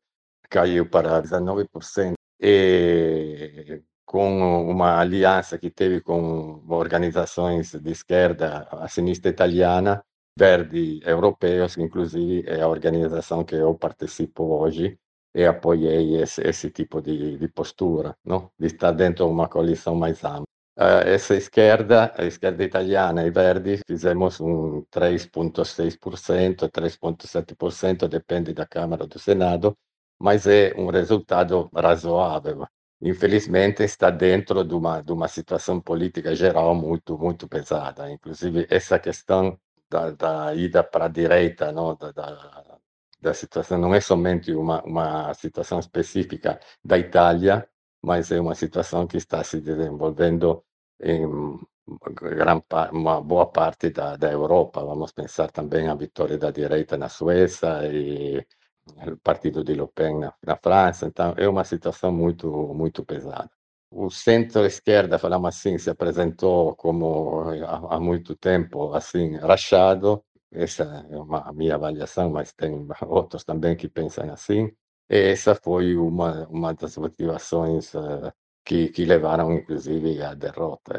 caiu para 19% e com uma aliança que teve com organizações de esquerda, a sinistra italiana, Verdi Europeus, inclusive é a organização que eu participo hoje e apoiei esse, esse tipo de, de, postura, não? de estar dentro de uma coalição mais ampla. Essa esquerda, a esquerda italiana e Verdi, fizemos um 3,6%, 3,7%, depende da Câmara do Senado, mas é um resultado razoável infelizmente está dentro de uma, de uma situação política geral muito muito pesada. Inclusive essa questão da, da ida para a direita, não, da, da, da, situação não é somente uma uma situação específica da Itália, mas é uma situação que está se desenvolvendo em gran, uma boa parte da, da Europa. Vamos pensar também a vitória da direita na Suécia e o partido de Le Pen na, na França, então é uma situação muito, muito pesada. O centro-esquerda, falamos assim, se apresentou como há, há muito tempo, assim, rachado, essa é uma minha avaliação, mas tem outros também que pensam assim. Essa foi uma, uma das motivações uh, que, que levaram, inclusive, à derrota.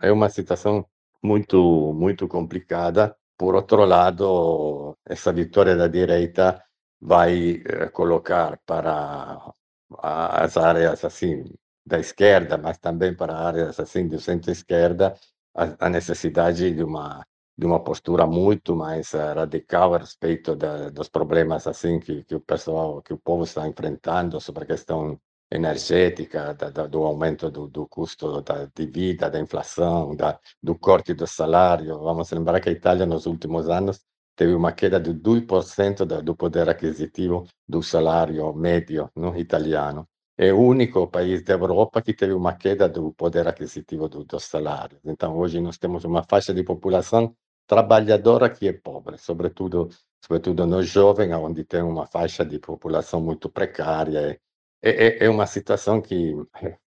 É, é uma situação muito, muito complicada. Por outro lado, essa vitória da direita vai uh, colocar para as áreas assim da esquerda, mas também para áreas assim do centro-esquerda, a, a necessidade de uma de uma postura muito mais uh, radical a respeito da, dos problemas assim que, que o pessoal, que o povo está enfrentando sobre a questão energética, da, da, do aumento do, do custo da, de vida, da inflação, da, do corte do salário. Vamos lembrar que a Itália nos últimos anos teve uma queda de 2% do, do poder aquisitivo do salário médio no, italiano. É o único país da Europa que teve uma queda do poder aquisitivo do, dos salários. Então, hoje nós temos uma faixa de população trabalhadora que é pobre, sobretudo, sobretudo no jovem, onde tem uma faixa de população muito precária. É, é, é uma situação que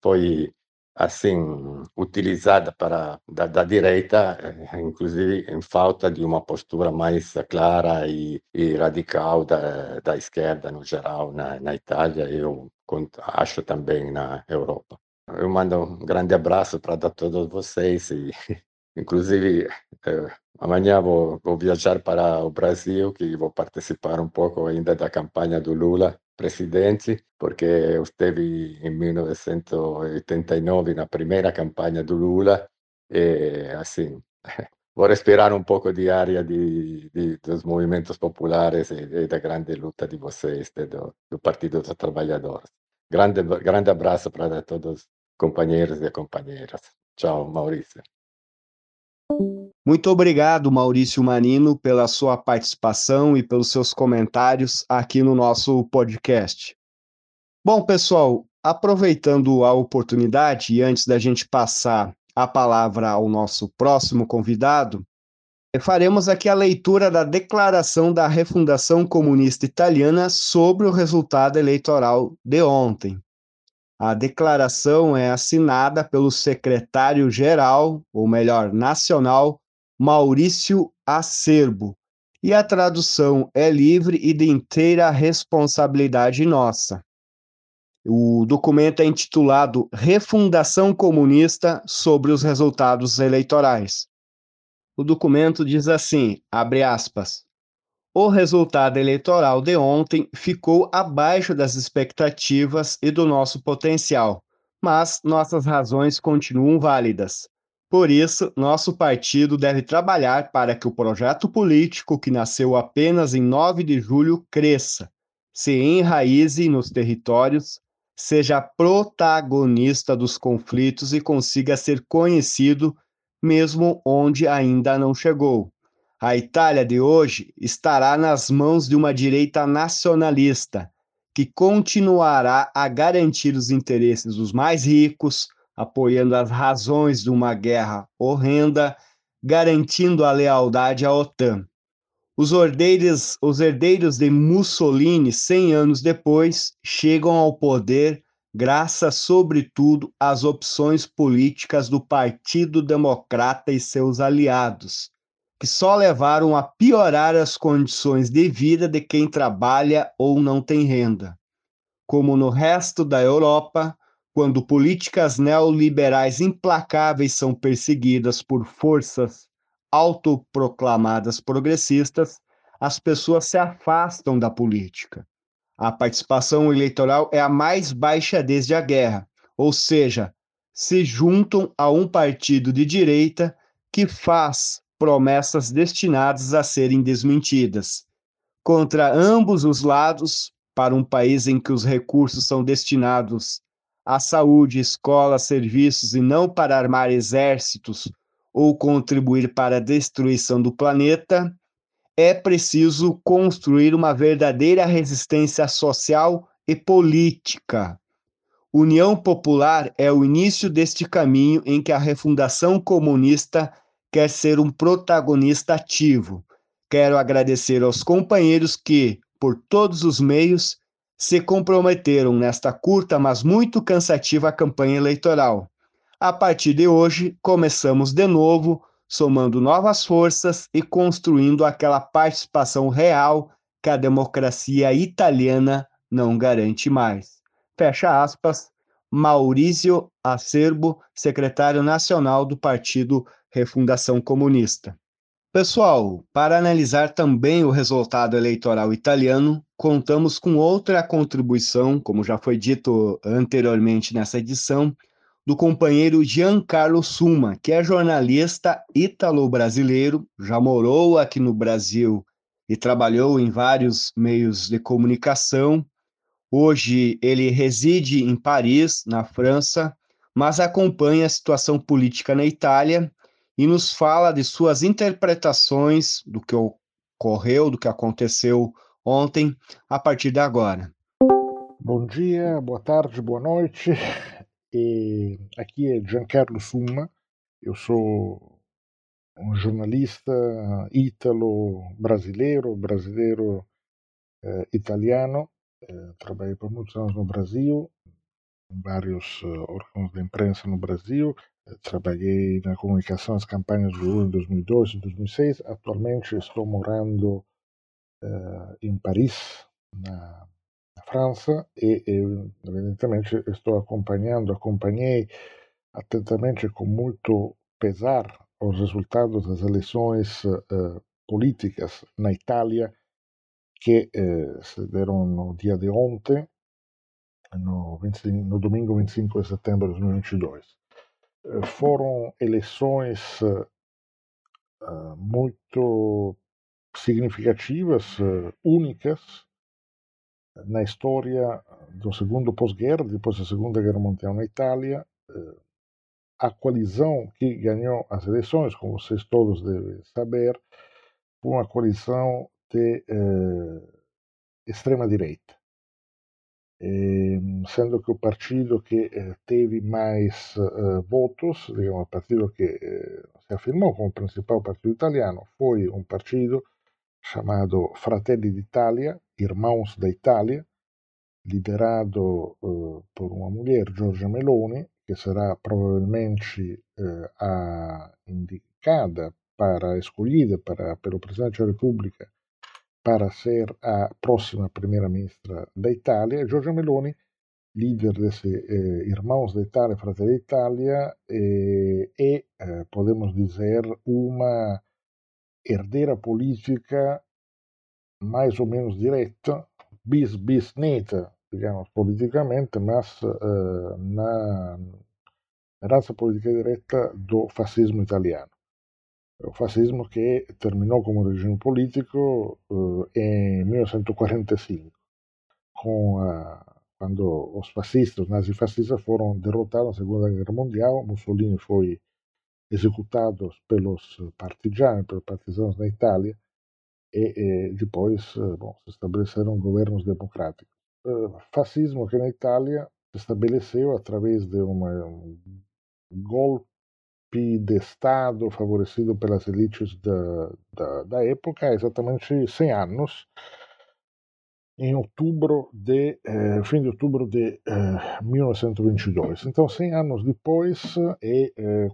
foi assim utilizada para da, da, direita, eh, inclusive em falta de uma postura mais clara e, e radical da, da esquerda no geral na, na Itália. Eu acho também na Europa. Eu mando um grande abraço para todos vocês e inclusive eh, Amanhã vou, vou viajar para o Brasil, que vou participar um pouco ainda da campanha do Lula presidente, porque eu esteve em 1989 na primeira campanha do Lula e assim vou respirar um pouco de área de, de dos movimentos populares e, e, da grande luta de vocês de, do, do Partido dos Trabalhadores. Grande grande abraço para todos os companheiros e companheiras. Tchau, Maurício. Muito obrigado, Maurício Manino, pela sua participação e pelos seus comentários aqui no nosso podcast. Bom, pessoal, aproveitando a oportunidade e antes da gente passar a palavra ao nosso próximo convidado, faremos aqui a leitura da declaração da Refundação Comunista Italiana sobre o resultado eleitoral de ontem. A declaração é assinada pelo secretário-geral, ou melhor, nacional, Maurício Acerbo. E a tradução é livre e de inteira responsabilidade nossa. O documento é intitulado Refundação Comunista sobre os Resultados Eleitorais. O documento diz assim, abre aspas, o resultado eleitoral de ontem ficou abaixo das expectativas e do nosso potencial, mas nossas razões continuam válidas. Por isso, nosso partido deve trabalhar para que o projeto político que nasceu apenas em 9 de julho cresça, se enraize nos territórios, seja protagonista dos conflitos e consiga ser conhecido mesmo onde ainda não chegou. A Itália de hoje estará nas mãos de uma direita nacionalista, que continuará a garantir os interesses dos mais ricos, apoiando as razões de uma guerra horrenda, garantindo a lealdade à OTAN. Os herdeiros, os herdeiros de Mussolini, 100 anos depois, chegam ao poder graças, sobretudo, às opções políticas do Partido Democrata e seus aliados, que só levaram a piorar as condições de vida de quem trabalha ou não tem renda. Como no resto da Europa, quando políticas neoliberais implacáveis são perseguidas por forças autoproclamadas progressistas, as pessoas se afastam da política. A participação eleitoral é a mais baixa desde a guerra, ou seja, se juntam a um partido de direita que faz promessas destinadas a serem desmentidas. Contra ambos os lados, para um país em que os recursos são destinados à saúde, escola, serviços e não para armar exércitos ou contribuir para a destruição do planeta, é preciso construir uma verdadeira resistência social e política. União Popular é o início deste caminho em que a refundação comunista quer ser um protagonista ativo. Quero agradecer aos companheiros que, por todos os meios, se comprometeram nesta curta, mas muito cansativa campanha eleitoral. A partir de hoje, começamos de novo, somando novas forças e construindo aquela participação real que a democracia italiana não garante mais. Fecha aspas, Maurício Acerbo, secretário nacional do Partido Refundação Comunista. Pessoal, para analisar também o resultado eleitoral italiano, contamos com outra contribuição, como já foi dito anteriormente nessa edição, do companheiro Giancarlo Suma, que é jornalista ítalo-brasileiro, já morou aqui no Brasil e trabalhou em vários meios de comunicação. Hoje ele reside em Paris, na França, mas acompanha a situação política na Itália e nos fala de suas interpretações do que ocorreu, do que aconteceu ontem, a partir de agora. Bom dia, boa tarde, boa noite. E aqui é Giancarlo Summa, eu sou um jornalista ítalo-brasileiro, brasileiro eh. Eh, trabalhei por muitos anos no Brasil, em vários uh, órgãos de imprensa no Brasil. Eh, trabalhei na comunicação das campanhas do Lula em 2002 e 2006. Atualmente estou morando uh, em Paris, na França e, e evidentemente estou acompanhando, acompanhei atentamente com muito pesar os resultados das eleições uh, políticas na Itália que uh, se deram no dia de ontem, no, 25, no domingo 25 de setembro de 2022. Uh, foram eleições muito significativas, únicas, na história do segundo pós-guerra, depois da Segunda Guerra Mundial na Itália, eh, a coalizão que ganhou as eleições, como vocês todos devem saber, foi uma coalizão de eh, extrema-direita. sendo que o partido que eh, teve mais eh, votos, digamos, o partido que eh, se afirmou como principal partido italiano, foi um partido chamado Fratelli d'Italia, Irmãos da Itália, liderado uh, por uma mulher, Giorgia Meloni, que será provavelmente uh, a indicada para, escolhida para, pelo Presidente da República para ser a próxima primeira-ministra da Itália. Giorgia Meloni, líder desse eh, Irmãos da Itália, Fratelli d'Italia, eh, eh, podemos dizer, uma herdeira política mais ou menos direta, bis bis neta, digamos, politicamente, mas uh, na razza política diretta do fascismo italiano. O fascismo che terminò come regime politico uh, em 1945, com, uh, quando os fascistas, os nazifascistas foram derrotados na Segunda Guerra Mundial, Mussolini foi executado pelos partigiani, pelos partisanos na Itália, e, e depois bom, se estabeleceram governos democráticos. O fascismo aqui na Itália se estabeleceu através de uma, um golpe de Estado favorecido pelas elites da, da, da época exatamente 100 anos, em outubro de eh, fim de outubro de eh, 1922. Então, 100 anos depois e eh,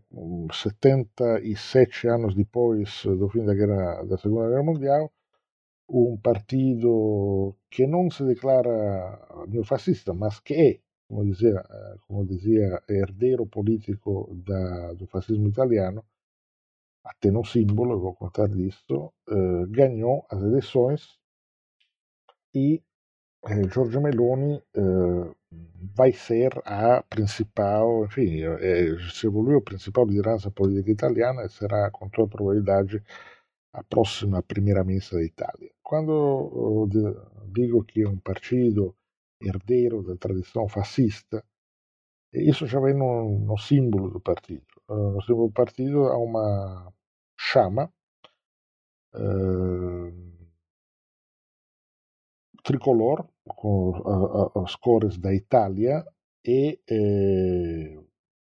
77 anos depois do fim da, guerra, da Segunda Guerra Mundial, um partido que não se declara neofascista, mas que é, como dizia, como dizia herdeiro político da, do fascismo italiano, até no símbolo, vou contar disso, eh, ganhou as eleições e eh, Giorgio Meloni eh, vai ser a principal, enfim, eh, se evoluiu a principal liderança política italiana e será com toda probabilidade a próxima primeira-ministra da Itália. Quando digo que é um partido herdeiro da tradição fascista, isso já vem no, no símbolo do partido. No símbolo do partido há uma chama uh, tricolor com as cores da Itália e eh,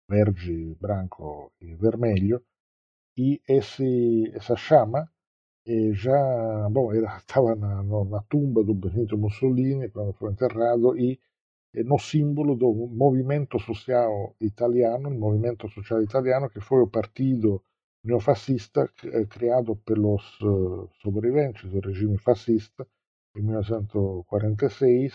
verde, branco e vermelho e esse, essa chama e já, bom, era, estava na, na tumba do Benito Mussolini quando foi enterrado e no símbolo do movimento social italiano, il movimento sociale italiano, che foi o partido neofascista eh, criado pelos uh, sobreviventes do regime fascista em 1946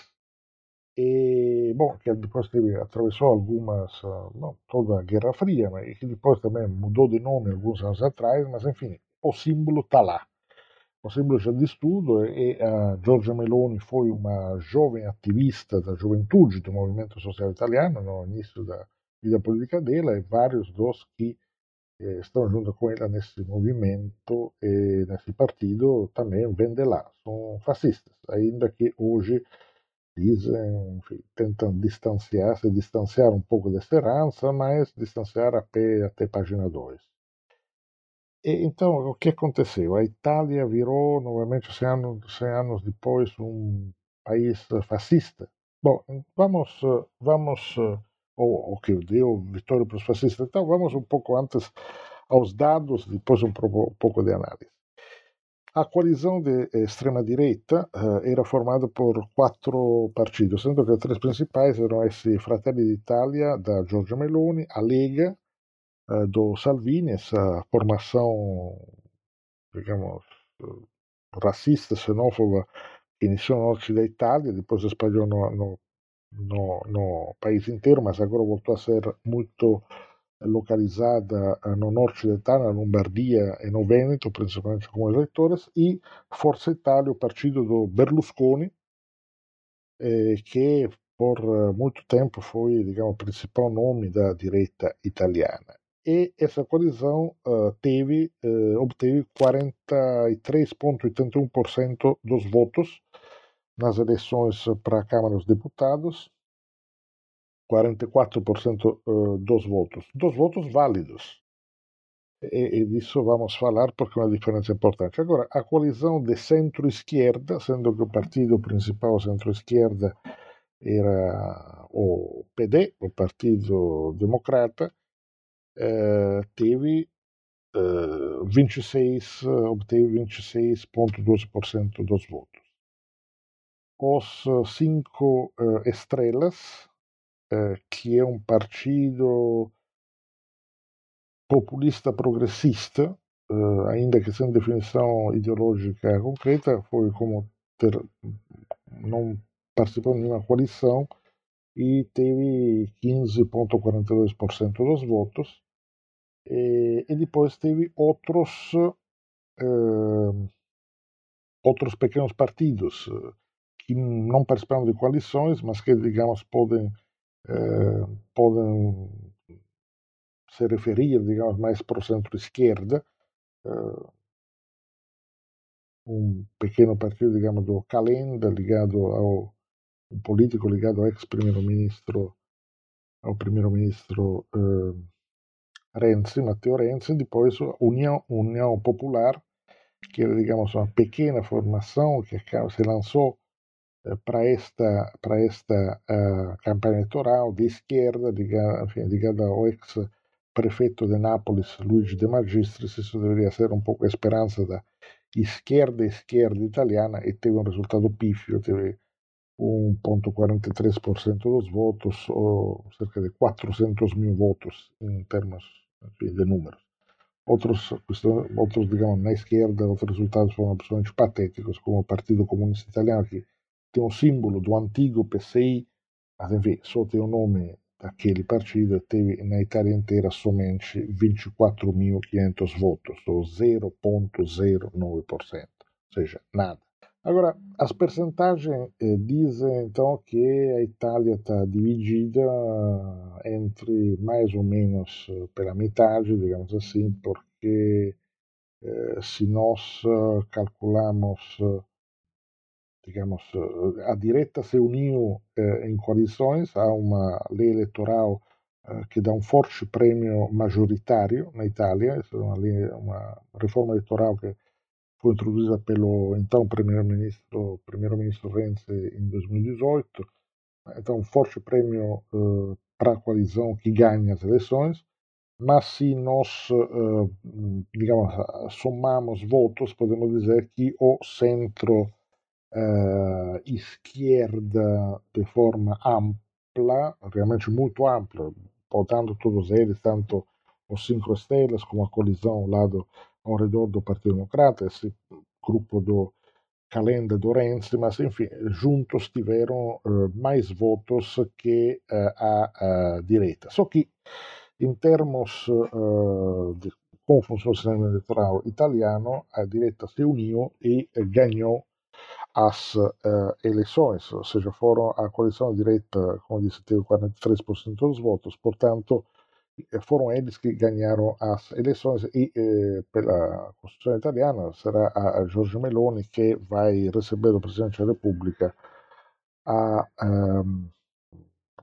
e bom, que depois teve, atravessou algumas, uh, não toda a Guerra Fria, mas que depois também mudou de nome alguns anos atrás, mas enfim, o símbolo está lá. O símbolo já diz tudo e a Giorgia Meloni foi uma jovem ativista da juventude do movimento social italiano no início da vida política dela e vários dos que eh, estão junto com ela nesse movimento e nesse partido também vêm de lá, são fascistas, ainda que hoje dizem, enfim, tentam distanciar, se distanciar um pouco dessa herança, mas distanciar até, até página 2. Então, o que aconteceu? A Itália virou novamente, 100 anos, 100 anos depois, um país fascista. Bom, vamos, vamos ou, ou que deu vitória para os fascistas. Então, vamos um pouco antes aos dados, depois um pouco, de análise. A coalizão de extrema-direita eh, era formada por quatro partidos, sendo que os três principais eram essi Fratelli d'Italia, da Giorgia Meloni, a Lega, do Salvini, essa formação, digamos, racista, xenófoba, que iniciou no norte da Itália, depois se espalhou no, no, no, no mas agora voltou a ser muito localizada no norte d'Italia, na Lombardia e no Veneto, principalmente como eleitores, e Forza Italia, o partido do Berlusconi, eh, que por muito tempo foi, digamos, o principal nome da direita italiana. E essa coalizão uh, teve, uh, obteve 43,81% dos votos nas eleições para a Câmara dos Deputados 44% eh, dos votos, dos votos válidos. E, e, disso vamos falar porque é uma diferença importante. Agora, a coalizão de centro-esquerda, sendo que o partido principal centro-esquerda era o PD, o Partido Democrata, teve eh, 26, obteve 26,12% dos votos. Os cinco eh, estrelas, eh, que é um partido populista progressista, eh, ainda que sem definição ideológica concreta, foi como ter, não participou de nenhuma coalição e teve 15,42% dos votos. E, e, depois teve outros eh, outros pequenos partidos que não participaram de coalições, mas que, digamos, podem eh, podem se referir, digamos, mais para o centro-esquerda, eh, um pequeno partido, digamos, do Calenda, ligado ao um político ligado ao ex-primeiro-ministro ao primeiro-ministro eh, Renzi, Matteo Renzi, depois União, União Popular, que era, digamos, uma pequena formação que se lançou para esta, para esta uh, campanha eleitoral de esquerda, ligada, ao ex-prefeito de Nápoles, Luigi De Magistris, isso deveria ser um pouco a esperança da esquerda esquerda italiana e teve um resultado pífio, teve 1,43% dos votos, ou cerca de 400 mil votos em termos de números. Outros, outros, digamos, na esquerda, outros resultados foram absolutamente patéticos, como o Partido Comunista Italiano, que tem um símbolo do antigo PCI, mas enfim, só tem o nome daquele partido, teve na Itália inteira somente 24.500 votos, ou 0,09%, ou seja, nada. Agora, as percentagens eh, dizem então que a Itália está dividida entre mais ou menos eh, pela metade, digamos assim, porque eh, se nós eh, calculamos eh, digamos, a direita se uniu eh, em coalições, há uma lei eleitoral que dá um forte prêmio majoritário na Itália, é uma, lei, uma reforma introduzida pelo então primeiro-ministro primeiro-ministro Renzi em 2018, então forte prêmio eh, para a coalizão que ganha as eleições, mas se nós, uh, digamos, somamos votos, podemos dizer que o centro uh, esquerda de forma ampla, realmente muito ampla, votando todos eles, tanto os cinco estrelas como a colisão ao lado ao redor do Partido Democrata, esse grupo do Calenda do Renzi, mas enfim, juntos tiveram uh, mais votos que uh, a, a, direita. Só que, em termos uh, de como funciona o sistema eleitoral italiano, a direita se uniu e ganhou as uh, eleições, ou seja, foram a coalição direita, como disse, teve 43% dos votos, portanto, foram eles que ganharam as eleições. E eh, pela Constituição italiana será a, a Giorgia Meloni que vai receber do Presidente da República. A, um,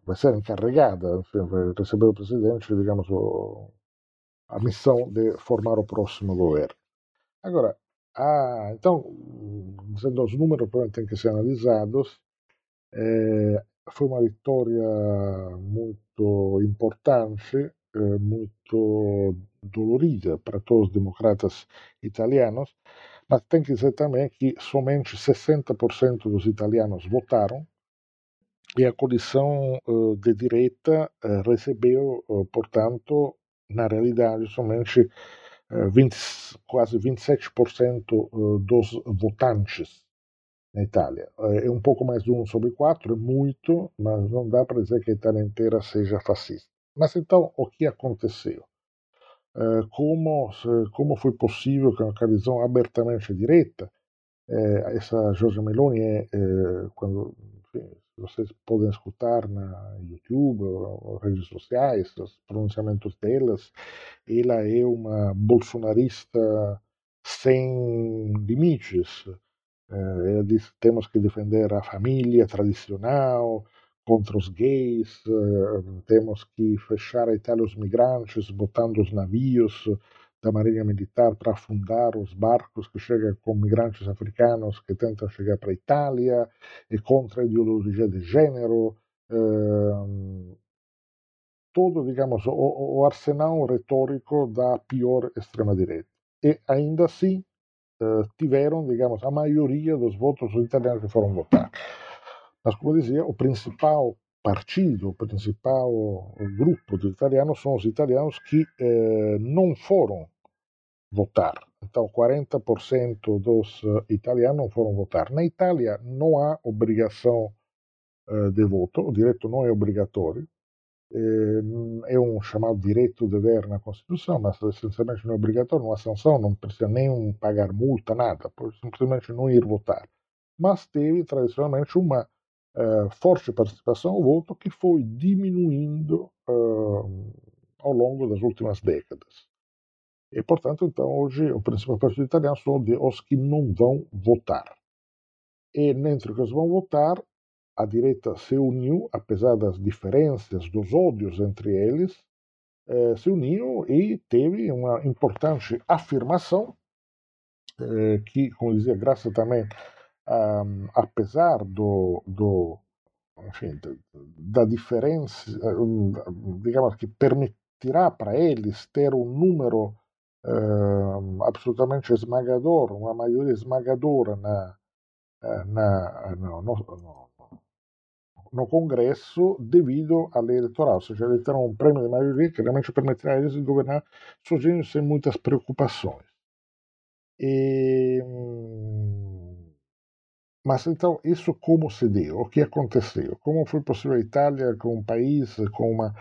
vai ser encarregada, enfim, vai receber do Presidente, digamos, o, a missão de formar o próximo governo. Agora, ah, então, sendo os números provavelmente têm que ser analisados, eh, foi uma vitória muito importante, muito dolorida para todos os democratas italianos, mas tem que dizer também que somente 60% dos italianos votaram e a coalição uh, de direita uh, recebeu, portanto, na realidade, somente 20, quase 27% dos votantes na Itália. É um pouco mais de um sobre quatro, é muito, mas não dá para dizer que a Itália inteira seja fascista. Mas então, o que aconteceu? Como, como foi possível que uma visão abertamente direita, essa Giorgia Meloni é, quando enfim, vocês podem escutar na YouTube, ou redes sociais, os pronunciamentos delas. Ela é uma bolsonarista sem limites. Ela diz que temos que defender a família tradicional contra os gays, temos que fechar a Itália aos migrantes, botando os navios da Marinha Militar para afundar os barcos que chegam com migrantes africanos que tentam chegar para a Itália, e contra a ideologia de gênero, eh, todo, digamos, o, arsenal retórico da pior extrema-direita. E ainda assim eh, tiveram, digamos, a maioria dos votos dos italianos que foram votar. Mas, como dizia, o principal partido, o principal grupo de italianos são os italianos que eh, não foram votar. Então, 40% dos uh, italianos não foram votar. Na Itália não há obrigação uh, de voto, o direito não é obrigatório. É, é um chamado direito de ver na Constituição, mas essencialmente não é obrigatório, não há sanção, não precisa nem pagar multa, nada, simplesmente não ir votar. Mas teve tradicionalmente uma uh, forte participação ao voto que foi diminuindo ao longo das últimas décadas. E, portanto, então, hoje o principal partido italiano são os que não vão votar. E, entre os que vão votar, a direita se uniu, apesar das diferenças, dos ódios entre eles, eh, se uniu e teve uma importante afirmação, eh, que, como dizia, graças também, um, apesar do, do enfim, da diferença, digamos que permitirá para eles ter um número uh, absolutamente esmagador, uma maioria esmagadora na, eh, na, no, no, no, Congresso devido eleitoral, ou seja, eles terão um prêmio de maioria que realmente permitirá a eles governar sozinhos sem muitas preocupações. E, mas então, isso como se deu? O que aconteceu? Como foi possível a Itália, com um país com uma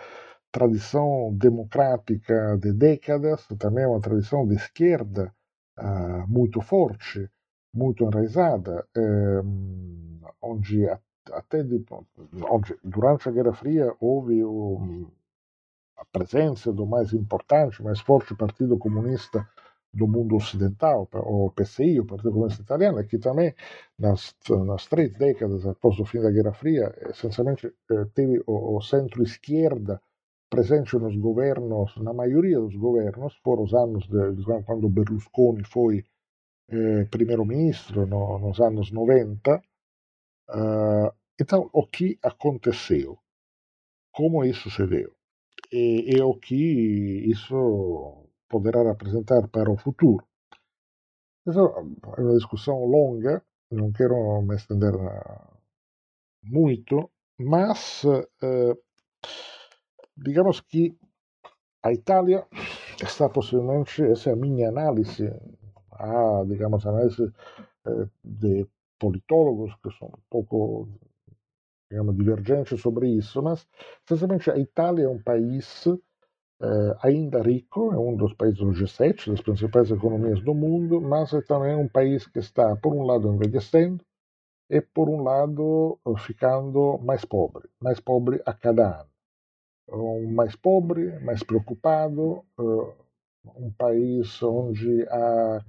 tradição democrática de décadas, também uma tradição de esquerda uh, muito forte, muito enraizada, um, onde até de, onde, durante a Guerra Fria houve a presença do mais importante, mais forte Partido Comunista do mundo ocidental, o PCI, o Partido Comunista Italiano, que também nas, nas três décadas após o fim da Guerra Fria, essencialmente eh, teve o, o centro-esquerda presente nos governos, na maioria dos governos, foram os anos de, de quando Berlusconi foi eh, primeiro-ministro, no, nos anos 90. Uh, então, o que aconteceu? Como isso se deu? e, e o que isso poderá representar para o futuro. Essa é uma discussão longa, não quero me estender muito, mas eh, digamos que a Itália está possivelmente, essa é a minha análise, a, digamos, análise eh, de politólogos que são um pouco digamos, divergentes sobre isso, mas essencialmente a Itália é um país eh, ainda rico, é um dos países do G7, das principais economias do mundo, mas é também um país que está, por um lado, envelhecendo e, por um lado, ficando mais pobre, mais pobre a cada ano. Um mais pobre, mais preocupado, uh, um país onde há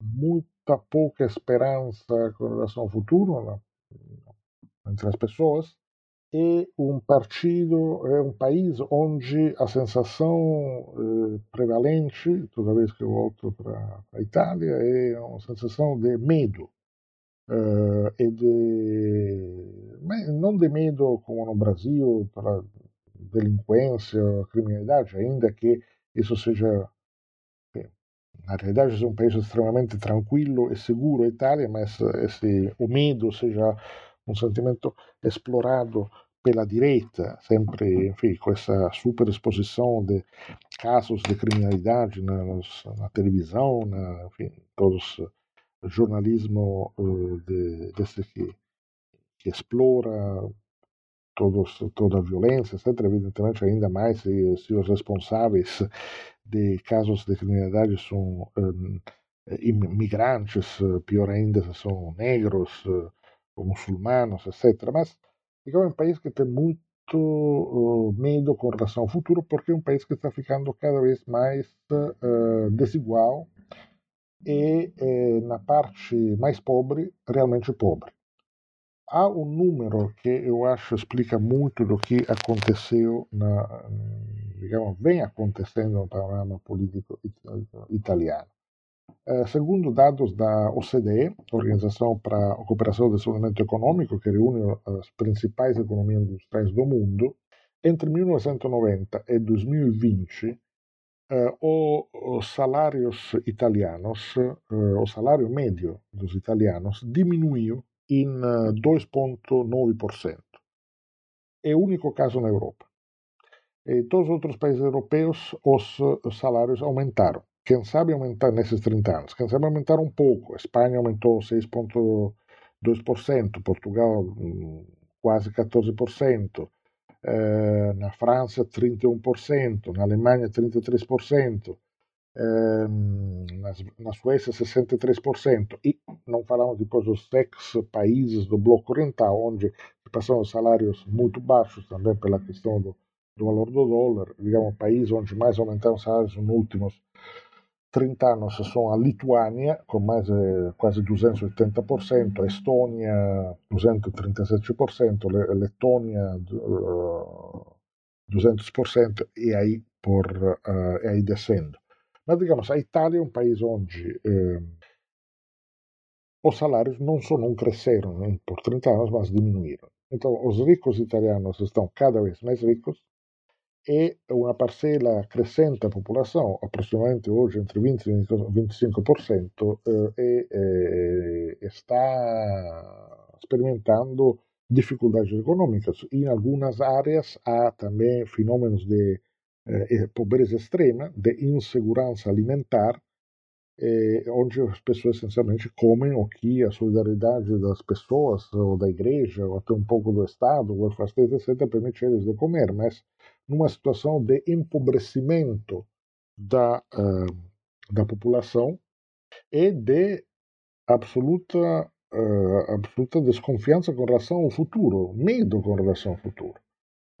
muita pouca esperança com relação ao futuro né, entre as pessoas, e um partido, é um país onde a sensação eh, prevalente, toda vez que eu volto para a Itália, é uma sensação de medo. Uh, e de, não de medo como no Brasil para delinquência, criminalidade, ainda que isso seja na realidade é um país extremamente tranquilo e seguro, a Itália, mas esse, o medo seja um sentimento explorado pela direita, sempre, enfim, com essa superexposição de casos de criminalidade na, na televisão, na, enfim, todos jornalismo uh, de, desse que, que explora todos, toda a violência, etc. Evidentemente, ainda mais se, se os responsáveis de casos de criminalidade são um, imigrantes, pior ainda se são negros, muçulmanos, etc. Mas digamos, é um país que tem muito uh, medo com relação ao futuro, porque é um país que está ficando cada vez mais uh, desigual e, eh, na parte mais pobre, realmente pobre. Há um número que eu acho explica muito do que aconteceu, na, digamos, vem acontecendo no panorama político italiano. Uh, segundo dados da OCDE, Organização para a Cooperação e Desenvolvimento Econômico, que reúne as principais economias industriais do mundo, entre 1990 e 2020, uh, os salários italianos, uh, o salário médio dos italianos diminuiu em 2,9%. É o único caso na Europa. Em todos os outros países europeus, os salários aumentaram. Quem sabe aumentar nesses 30 anos? Quem sabe aumentar um pouco. A Espanha aumentou 6,2%, Portugal hum, quase 14%, eh, na França 31%, na Alemanha 33%, na Suécia 63%, e não falamos depois dos ex-países do bloco oriental, onde passaram salários muito baixos também pela questão do, do valor do dólar, digamos, país onde mais aumentaram os salários nos últimos 30 anos são a mais eh, quase 280%, a Estônia 237%, a Letônia uh, 200%, e aí, por, uh, e aí descendo. Mas, digamos, a Itália é um país onde eh, os salários não só não cresceram né, por 30 anos, mas diminuíram. Então, os ricos italianos estão cada vez mais ricos e uma parcela crescente da popolação, aproximadamente hoje entre 20 e 25%, eh, eh, está experimentando dificuldades econômicas. Em algumas áreas há também fenômenos de eh, pobreza extrema, de insegurança alimentar, eh, onde as pessoas essencialmente comem o que a solidariedade das pessoas, ou da igreja, ou até um pouco do Estado, o welfare state, etc., permite eles de comer, mas numa situação de empobrecimento da, uh, da população e de absoluta, uh, absoluta desconfiança com relação ao futuro, medo com relação ao futuro.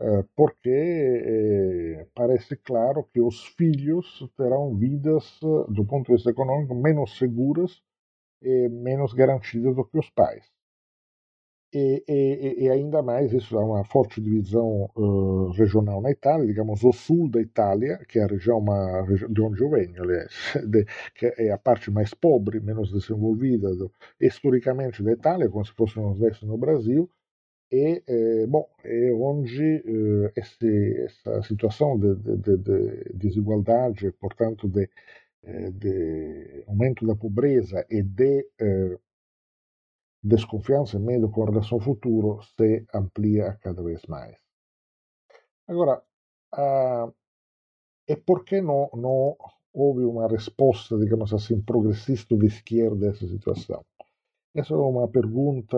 Uh, porque eh, parece claro que os filhos terão vidas, do ponto de vista econômico, menos seguras e menos garantidas do que os pais. E, e, e, ainda mais isso há uma forte divisão uh, regional na Itália, digamos o sul da Itália, que é a região uma, de onde eu venho, aliás, de, que é a parte mais pobre, menos desenvolvida do, historicamente da Itália, como se fosse o Nordeste no Brasil, E, eh, bom, e hoje eh, esse, essa situação de, de, de, de desigualdade, portanto, de, eh, de aumento da pobreza e de desconfiança e medo com relação ao futuro se amplia cada vez mais. Agora, ah, e por que não, não houve uma resposta, digamos assim, progressista de esquerda a essa situação? Essa é uma pergunta,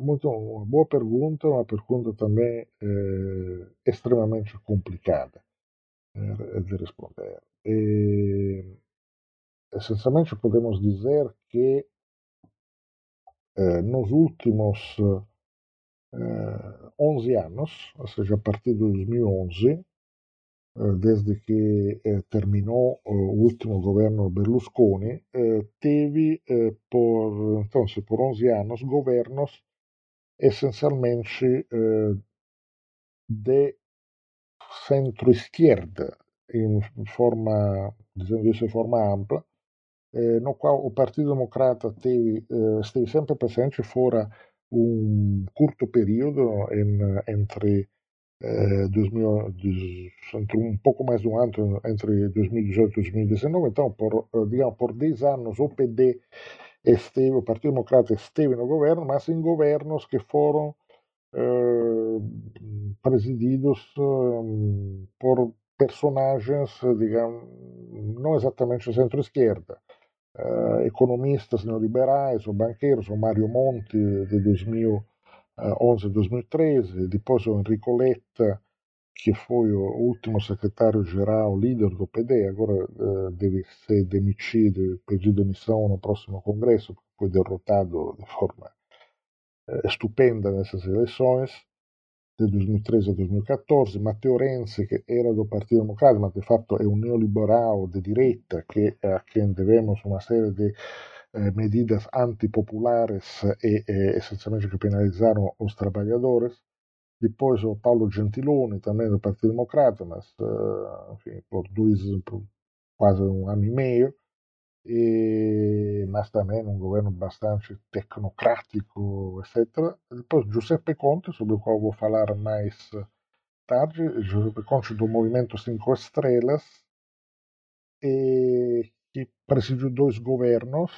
muito, uma boa pergunta, uma pergunta também eh, extremamente complicada eh, de responder. E, essencialmente podemos dizer que eh, nos últimos 11 anos, ou seja, a partir de 2011, eh, desde que eh, terminou eh, o último governo Berlusconi, teve por, então, por 11 anos governos essencialmente de centro-esquerda, em forma, dizendo isso de forma ampla, no qual o Partido Democrata teve, esteve sempre presente fora um curto período em, entre eh, 2000, entre um pouco mais de um ano entre 2018 e 2019, então por, eh, digamos, por 10 anos o PD esteve, o Partido Democrata esteve no governo, mas em governos que foram eh, presididos eh, por personagens, digamos, não exatamente centro-esquerda, uh, economistas neoliberais ou banqueiros, o Mario Monti de 2000 2011-2013, depois o Enrico Letta, que foi o último secretário-geral, líder do PD, agora uh, deve ser demitido, pedir demissão no próximo congresso, porque foi derrotado de forma uh, estupenda nessas eleições, de 2013 a 2014. Matteo Renzi, que era do Partido Democratico, mas de fato é um neoliberal de direita, que, a quem devemos uma série de eh, medidas antipopulares e, e essencialmente que penalizaram os trabalhadores. Depois o Paulo Gentiloni, também do Partido Democrata, mas uh, enfim, por, dois, por quase um ano e meio, e, mas também um governo bastante tecnocrático, etc. Depois Giuseppe Conte, sobre o qual vou falar mais tarde, Giuseppe Conte do Movimento Cinco Estrelas, e que presidiu dois governos,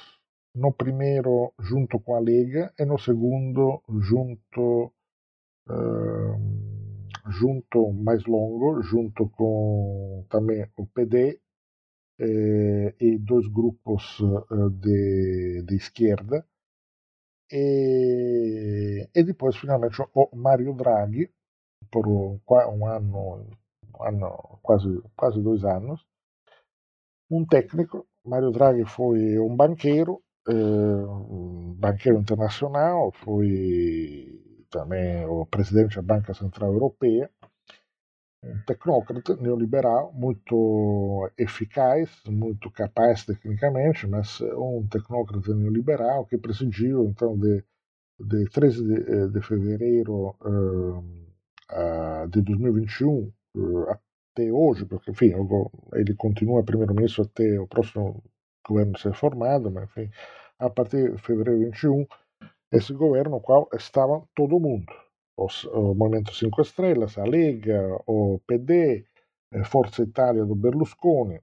no primeiro junto com a Lega e no segundo junto, uh, junto mais longo, junto com também o PD eh, e dois grupos uh, de, de esquerda. E, e depois finalmente o Mario Draghi por um, um ano, um ano quase, quase dois anos, um técnico Mario Draghi foi um banqueiro um banqueiro internacional, foi também o presidente da Banca Central Europeia, um tecnócrata neoliberal muito eficaz, muito capaz tecnicamente, mas um tecnócrata neoliberal que presidiu então de, de 13 de, eh, de fevereiro uh, de 2021 uh, até hoje, porque enfim ele continua primeiro-ministro até o próximo governo ser formado, mas enfim, a partir de fevereiro 21, esse governo no qual estava todo mundo, os, o Movimento Cinco Estrelas, a Lega, o PD, eh, Forza Italia do Berlusconi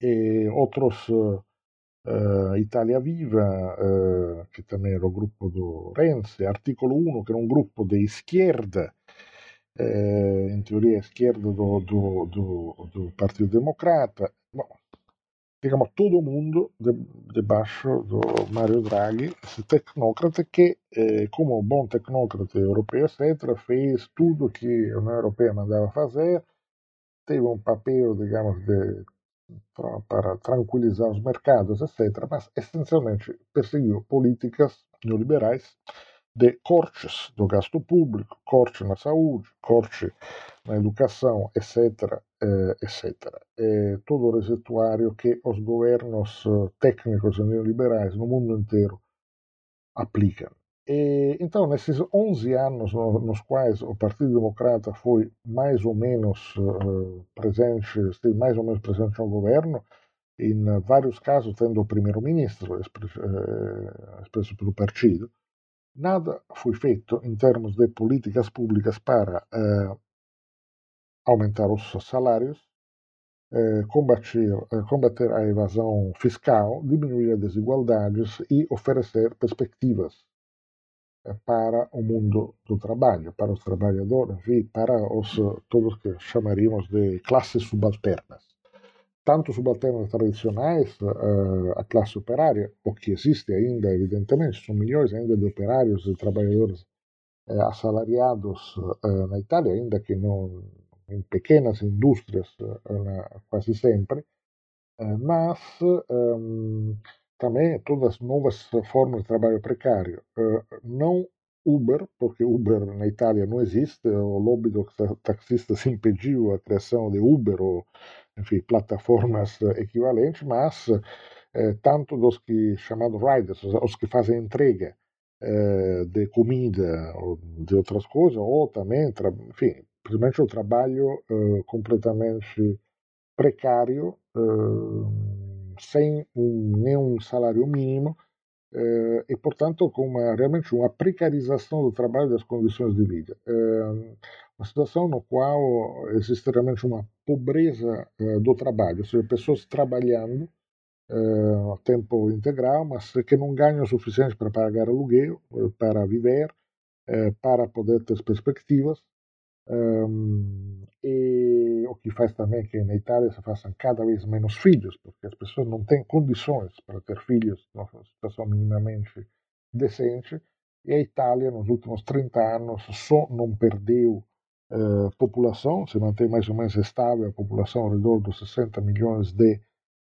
e outros uh, Italia Viva, uh, que também era o grupo do Renzi, Articolo 1, que era um grupo de esquerda, uh, em teoria do, do Partido Democrata. Bom, digamos, todo mundo de, debaixo do Mario Draghi, esse tecnócrata que, eh, como bom tecnócrata europeu, etc., fez tudo que a União Europeia mandava fazer, teve um papel, digamos, de, para tranquilizar os mercados, etc., mas essencialmente perseguiu políticas neoliberais de cortes do gasto público, corte na saúde, corte na educação, etc., eh, etc. É todo o receituário que os governos eh, técnicos e neoliberais no mundo inteiro aplicam. E, então, nesses 11 anos nos quais o Partido Democrata foi mais ou menos uh, presente, esteve mais ou menos presente no governo, em vários casos tendo o primeiro-ministro expresso pelo partido, nada foi feito em termos de políticas públicas para eh, aumentar os salários, eh, combater, eh, combater a evasão fiscal, diminuir as desigualdades e oferecer perspectivas eh, para o mundo do trabalho, para os trabalhadores, enfim, para os todos que chamaríamos de classes subalternas. Tanto subalternas tradicionais, a classe operária, o que existe ainda, evidentemente, são milhões ainda de operários e trabalhadores assalariados na Itália, ainda que não em pequenas indústrias eh, quase sempre, eh, mas ehm, também todas as novas formas de trabalho precário. Eh, não Uber, porque Uber na Itália não existe, o lobby dos taxistas impediu a criação de Uber ou, enfim, plataformas equivalentes, mas tanto dos que chamados riders, os que fazem entrega de comida ou de outras coisas, ou também, enfim, principalmente o trabalho completamente precário, sem um, nenhum salário mínimo, e, portanto, com uma, realmente uma precarização do trabalho e das condições de vida. Uma situação no qual existe realmente uma pobreza do trabalho, ou seja, pessoas trabalhando a tempo integral, mas que não ganham o suficiente para pagar aluguel, para viver, para poder ter perspectivas, um, e o que faz também que na Itália se façam cada vez menos filhos, porque as pessoas não têm condições para ter filhos numa situação minimamente decente. E a Itália, nos últimos 30 anos, só não perdeu uh, população, se mantém mais ou menos estável a população ao redor dos 60 milhões de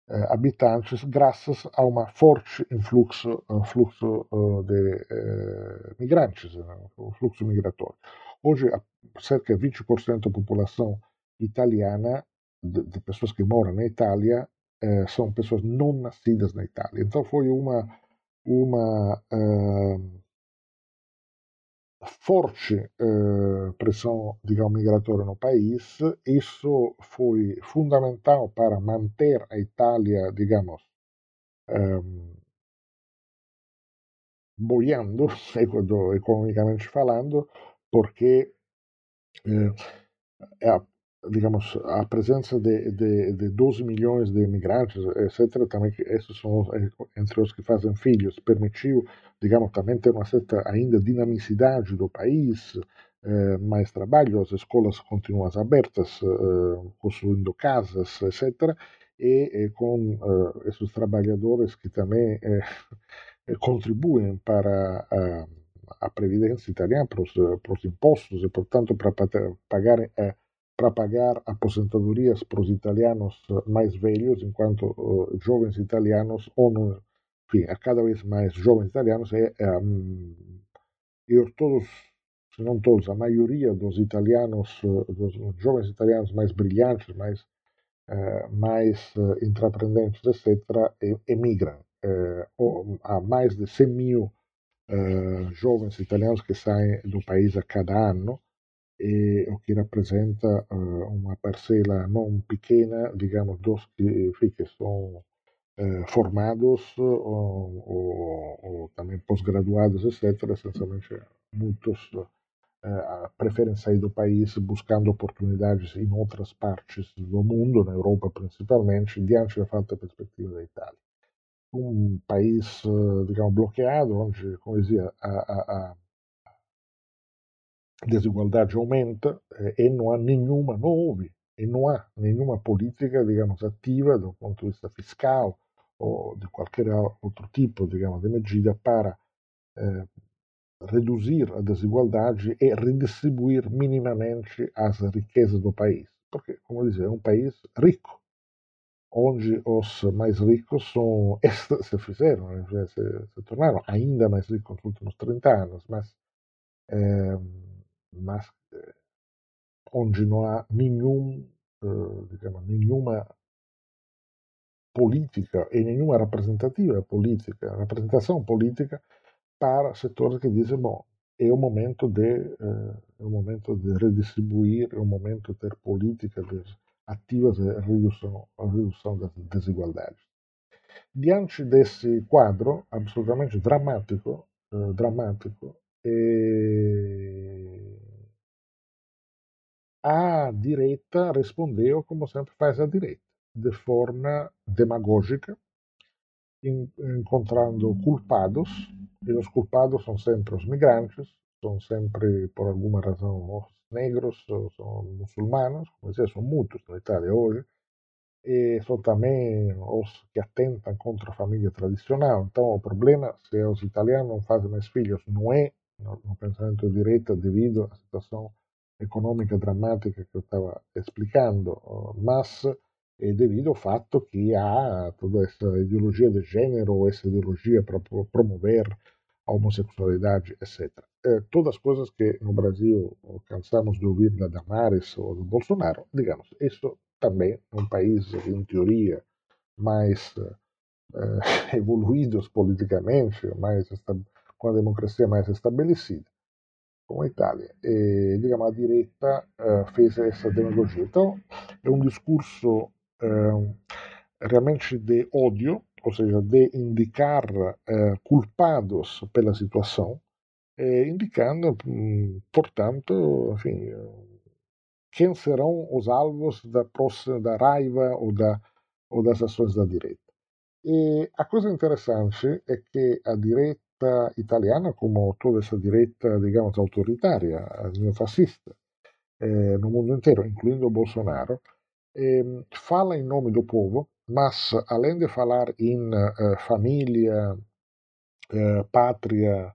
uh, habitantes, graças a um forte influxo, uh, fluxo de migrantes, um fluxo migratório. Hoje, cerca de 20% da população italiana, de, de, pessoas que moram na Itália, eh, são pessoas não nascidas na Itália. Então foi uma, uma uh, forte uh, pressão, digamos, migratória no país. Isso foi fundamental para manter a Itália, digamos, um, boiando, economicamente falando, porque eh, a, digamos, a presença de, de, de 12 milhões de imigrantes, etc., também esses são eh, entre os que fazem filhos, permitiu, digamos, também ter uma certa ainda dinamicidade do país, eh, mais trabalho, as escolas continuam abertas, eh, construindo casas, etc., e, e com eh, esses trabalhadores que também eh, contribuem para a a previdência italiana para os, para os impostos e, portanto, para pagar, eh, para pagar aposentadorias para os italianos mais velhos, enquanto uh, jovens italianos, ou não, enfim, a cada vez mais jovens italianos, é, é um, e todos, se não todos, a maioria dos italianos, dos jovens italianos mais brilhantes, mais, uh, mais uh, intraprendentes, etc., emigram. Uh, há mais de 100 mil eh, jovens italianos que saem do país a cada ano, e o que rappresenta uh, uma parcela não pequena, digamos, dos que, que são uh, formados ou, ou, ou, também pós-graduados, etc. Essencialmente, muitos preferem sair do país buscando oportunidades em outras partes do mundo, na Europa principalmente, diante da falta de perspectiva da Itália um país, eh, digamos, bloqueado, onde, como dizia, a, a, a desigualdade aumenta eh, e não há nenhuma, houve, e não há nenhuma política, digamos, ativa do ponto de vista fiscal ou de qualquer outro tipo, digamos, de medida para eh, reduzir a desigualdade e redistribuir minimamente as riquezas do país. Porque, como eu dizia, é um país rico, onde os mais ricos são, se fizeram, né, se, se, tornaram ainda mais ricos nos últimos 30 anos, mas eh, onde não há nenhum, uh, digamos, nenhuma política e nenhuma representativa política, representação política para setores que dizem, bom, é o momento de, é o momento de redistribuir, é momento de ter política de ativas a redução, a redução das desigualdades. Diante desse quadro absolutamente dramático, dramático. E a direita respondeu como sempre faz a direita, de forma demagógica, encontrando culpados, e os culpados são sempre os migrantes, são sempre, por alguma razão, os negros, são muçulmanos, como dizia, são muitos na Itália hoje, e são também os que atentam contra a família tradicional. Então, o problema, se os italianos não fazem mais filhos, não é no, pensamento de direita devido à situação econômica dramática que eu estava explicando, mas é devido ao fato que há toda essa ideologia de gênero, essa ideologia para promover a homossexualidade, etc. É, todas as coisas que no Brasil cansamos de ouvir da Damares ou do Bolsonaro, digamos, isso também num país, em teoria, mais evoluídos politicamente, mais com a democracia mais estabelecida, como a Itália. E, digamos, a direita uh, fez essa demagogia. Então, é um discurso uh, realmente de ódio, ou seja, de indicar culpados pela situação, indicando, portanto, enfim, quem serão os alvos da, da raiva ou, da, ou das ações da direita. E a coisa interessante é que a direita italiana, como toda essa direita, digamos, autoritária, neofascista, eh, no mundo inteiro, incluindo Bolsonaro, eh, fala em nome do povo, mas além de falar em eh, família, eh, pátria,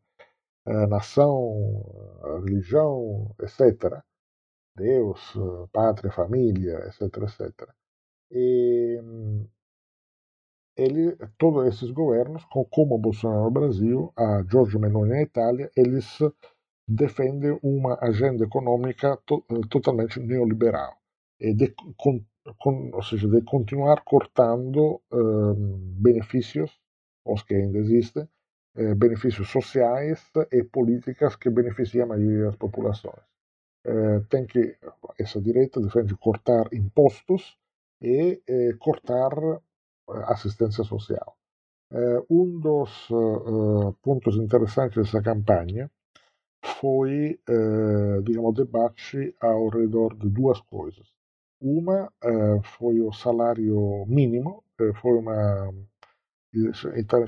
eh, nação, religião, etc., Deus, pátria, família, etc, etc. E ele, todos esses governos, como Bolsonaro no Brasil, a Giorgio Meloni na Itália, eles defendem uma agenda econômica to, totalmente neoliberal, e de, ou seja, de continuar cortando um, benefícios, os que ainda existem, eh, benefícios sociais e políticas que beneficiam a maioria das populações. Eh, tem que, essa direita defende cortar impostos e eh, cortar eh, assistência social. Eh, um dos eh, pontos interessantes dessa campanha foi, digamos, debate ao redor de duas coisas. Uma foi o salário mínimo, foi uma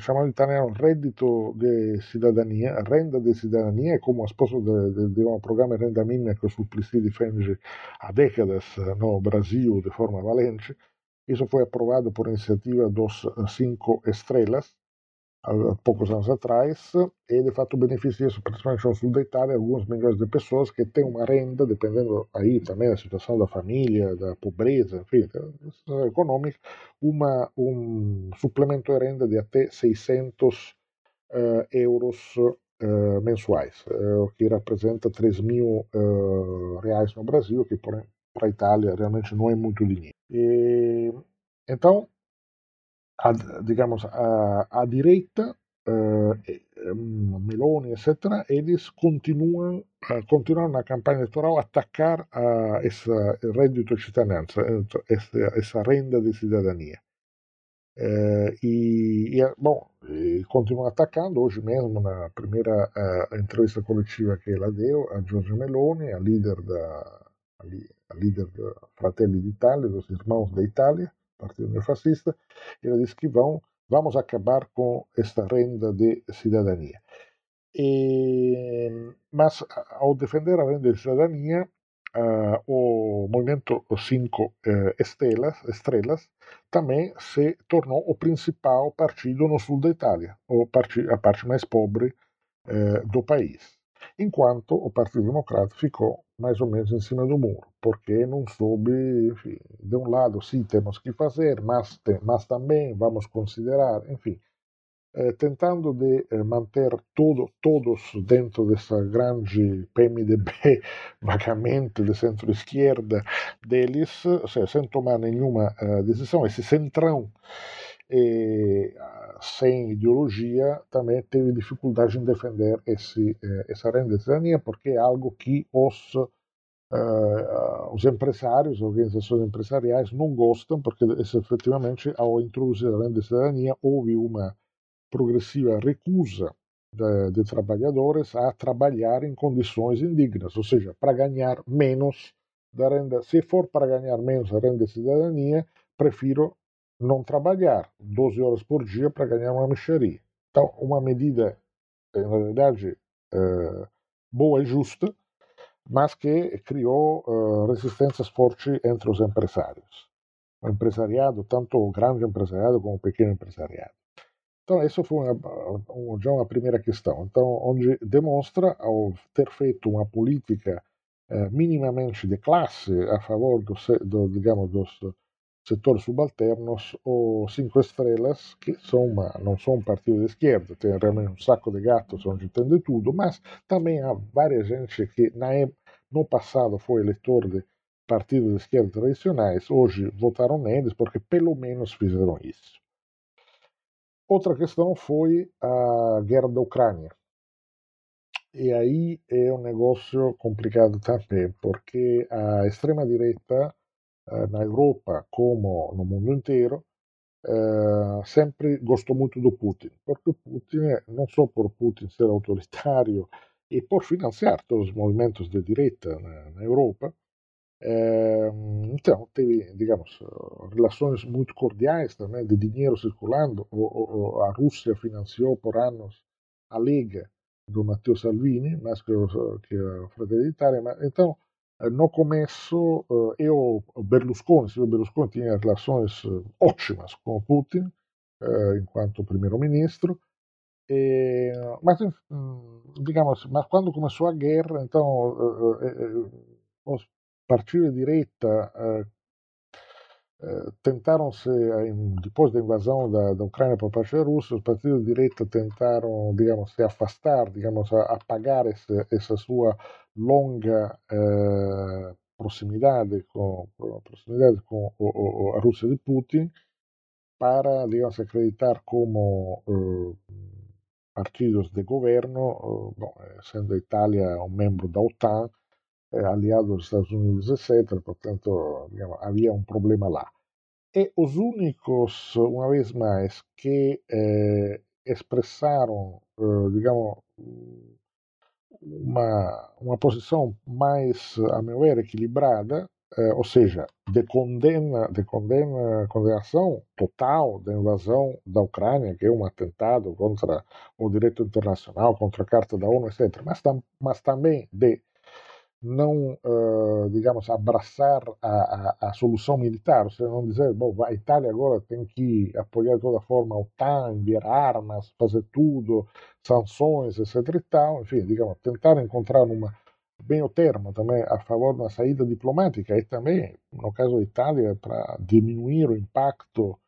chamado italiano reddito de cidadania, renda de cidadania, como a de, um programa Renda Mínima que o Suplicy defende há décadas no Brasil de forma valente. Isso foi aprovado por iniciativa dos cinco estrelas, poucos anos atrás, e de fato beneficia principalmente no sul da Itália alguns milhões de pessoas que têm uma renda, dependendo aí também da situação da família, da pobreza, enfim, situação econômica, uma, um suplemento de renda de até 600 uh, eh, euros uh, mensuais, uh, o que representa 3 mil reais no Brasil, que para a Itália realmente não é muito dinheiro. E, então, a, digamos, a, a direita, uh, Meloni, etc., eles continuam, uh, continuam na campanha eleitoral a atacar a esse reddito de cittadinanza, essa, essa renda de cidadania. Uh, e, e, bom, e atacando. Hoje mesmo, na primeira uh, entrevista coletiva que ela deu, a Giorgia Meloni, a líder da a líder da Fratelli d'Italia, dos Irmãos da Itália, Partido Neofascista, ela disse que vão, vamos acabar com esta renda de cidadania. E, mas, ao defender a renda de cidadania, uh, o movimento Cinco uh, estrelas, estrelas também se tornou o principal partido no sul da Itália, o a parte mais pobre uh, do país enquanto o Partido Democrata ficou mais ou menos em cima do muro, porque não soube, enfim, de um lado sim temos que fazer, mas, mas também vamos considerar, enfim, eh, tentando de eh, manter todo, todos dentro dessa grande PMDB vagamente de centro-esquerda deles, ou seja, sem tomar nenhuma uh, decisão, esse centrão e, sem ideologia, também teve dificuldade em defender esse, eh, essa renda de cidadania, porque é algo que os, uh, os empresários, organizações empresariais não gostam, porque efetivamente, ao introduzir a renda de cidadania, houve uma progressiva recusa de, de trabalhadores a trabalhar em condições indignas, ou seja, para ganhar menos da renda. Se for para ganhar menos a renda de cidadania, prefiro não trabalhar 12 horas por dia para ganhar uma mexeria. Então, uma medida, na verdade, eh, boa e justa, mas que criou uh, resistências fortes entre os empresários. O empresariado, tanto o grande empresariado como o pequeno empresariado. Então, essa foi uma, já uma primeira questão. Então, onde demonstra, ao ter feito uma política uh, minimamente de classe a favor do, do digamos, dos setores subalternos, o Cinco Estrelas, que não são um partido de esquerda, tem realmente um saco de gatos onde tem de tudo, mas também há várias gente que na, no passado foi eleitor de partidos de esquerda tradicionais, hoje votaram neles porque pelo menos fizeram isso. Outra questão foi a guerra da Ucrânia. E aí é um negócio complicado também, porque a extrema-direita na Europa como no mundo inteiro, eh, sempre gostou muito do Putin, porque o Putin, não só por Putin ser autoritário e por financiar todos os movimentos de direita na, Europa, eh, então teve, digamos, relações muito cordiais também, de dinheiro circulando. O, o, a Rússia financiou por anos a Lega do Matteo Salvini, mais que, a Fratelli d'Italia, então eh, no começo eh, eu, Berlusconi, Silvio Berlusconi tinha relações eh, ótimas com Putin, enquanto primeiro-ministro, mas, digamos, mas quando começou a guerra, então os partidos de direita tentaram-se, depois da invasão da, da Ucrânia por parte da Rússia, os partidos de direita tentaram, digamos, se afastar, digamos, apagar essa, essa sua longa eh, proximidade com, proximidade com o, o, a Rússia de Putin para, digamos, acreditar como eh, partidos de governo, eh, bom, sendo a Itália um membro da OTAN, aliado dos Estados Unidos, etc. Portanto, digamos, havia um problema lá. E os únicos, uma vez mais, que eh, expressaram, eh, digamos, uma, uma posição mais, a meu ver, equilibrada, eh, ou seja, de condena, de condena, condenação total da invasão da Ucrânia, que é um atentado contra o direito internacional, contra a Carta da ONU, etc., mas, tam, mas também de não, uh, digamos, abraçar a, a, a, solução militar, ou seja, não dizer, bom, a Itália agora tem que apoiar de toda forma a OTAN, enviar armas, fazer tudo, sanções, etc e tal, enfim, digamos, tentar encontrar uma, bem o termo também a favor da saída diplomática. E também, no caso da Itália, para diminuir o impacto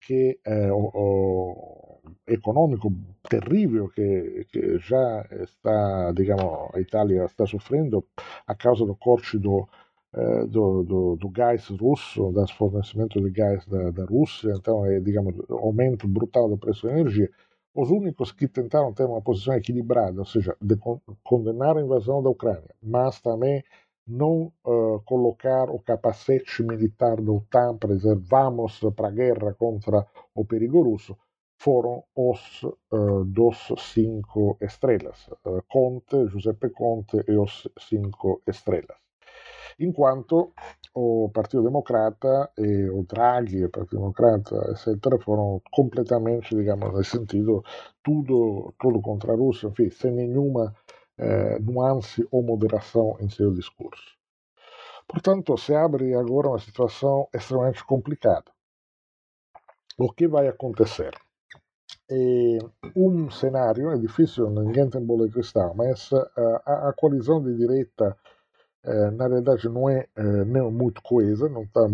que eh, o, econômico terrível que, que, já está, digamos, a Itália está sofrendo a causa do corte do, eh, do, do, do, gás russo, do fornecimento de gás da, da Rússia, então é, digamos, aumento brutal do preço da energia. Os únicos que tentaram ter uma posição equilibrada, ou seja, de condenar a invasão da Ucrânia, mas também não uh, colocar o capacete militar da OTAN para dizer vamos para a guerra contra o perigo russo, foram os uh, dos cinco estrelas, uh, Conte, Giuseppe Conte e os cinco estrelas. Enquanto o Partido Democrata e o Draghi, o Partido Democrata, etc., foram completamente, digamos, nesse sentido, tudo, tudo contra a Rússia, enfim, sem nenhuma eh, nuance ou moderação em seu discurso. Portanto, se abre agora uma situação extremamente complicada. O que vai acontecer? Um cenário, é difícil, de cristal, mas uh, a, a, coalizão de direita, uh, na realidade, não é uh, nem muito coesa, não tá,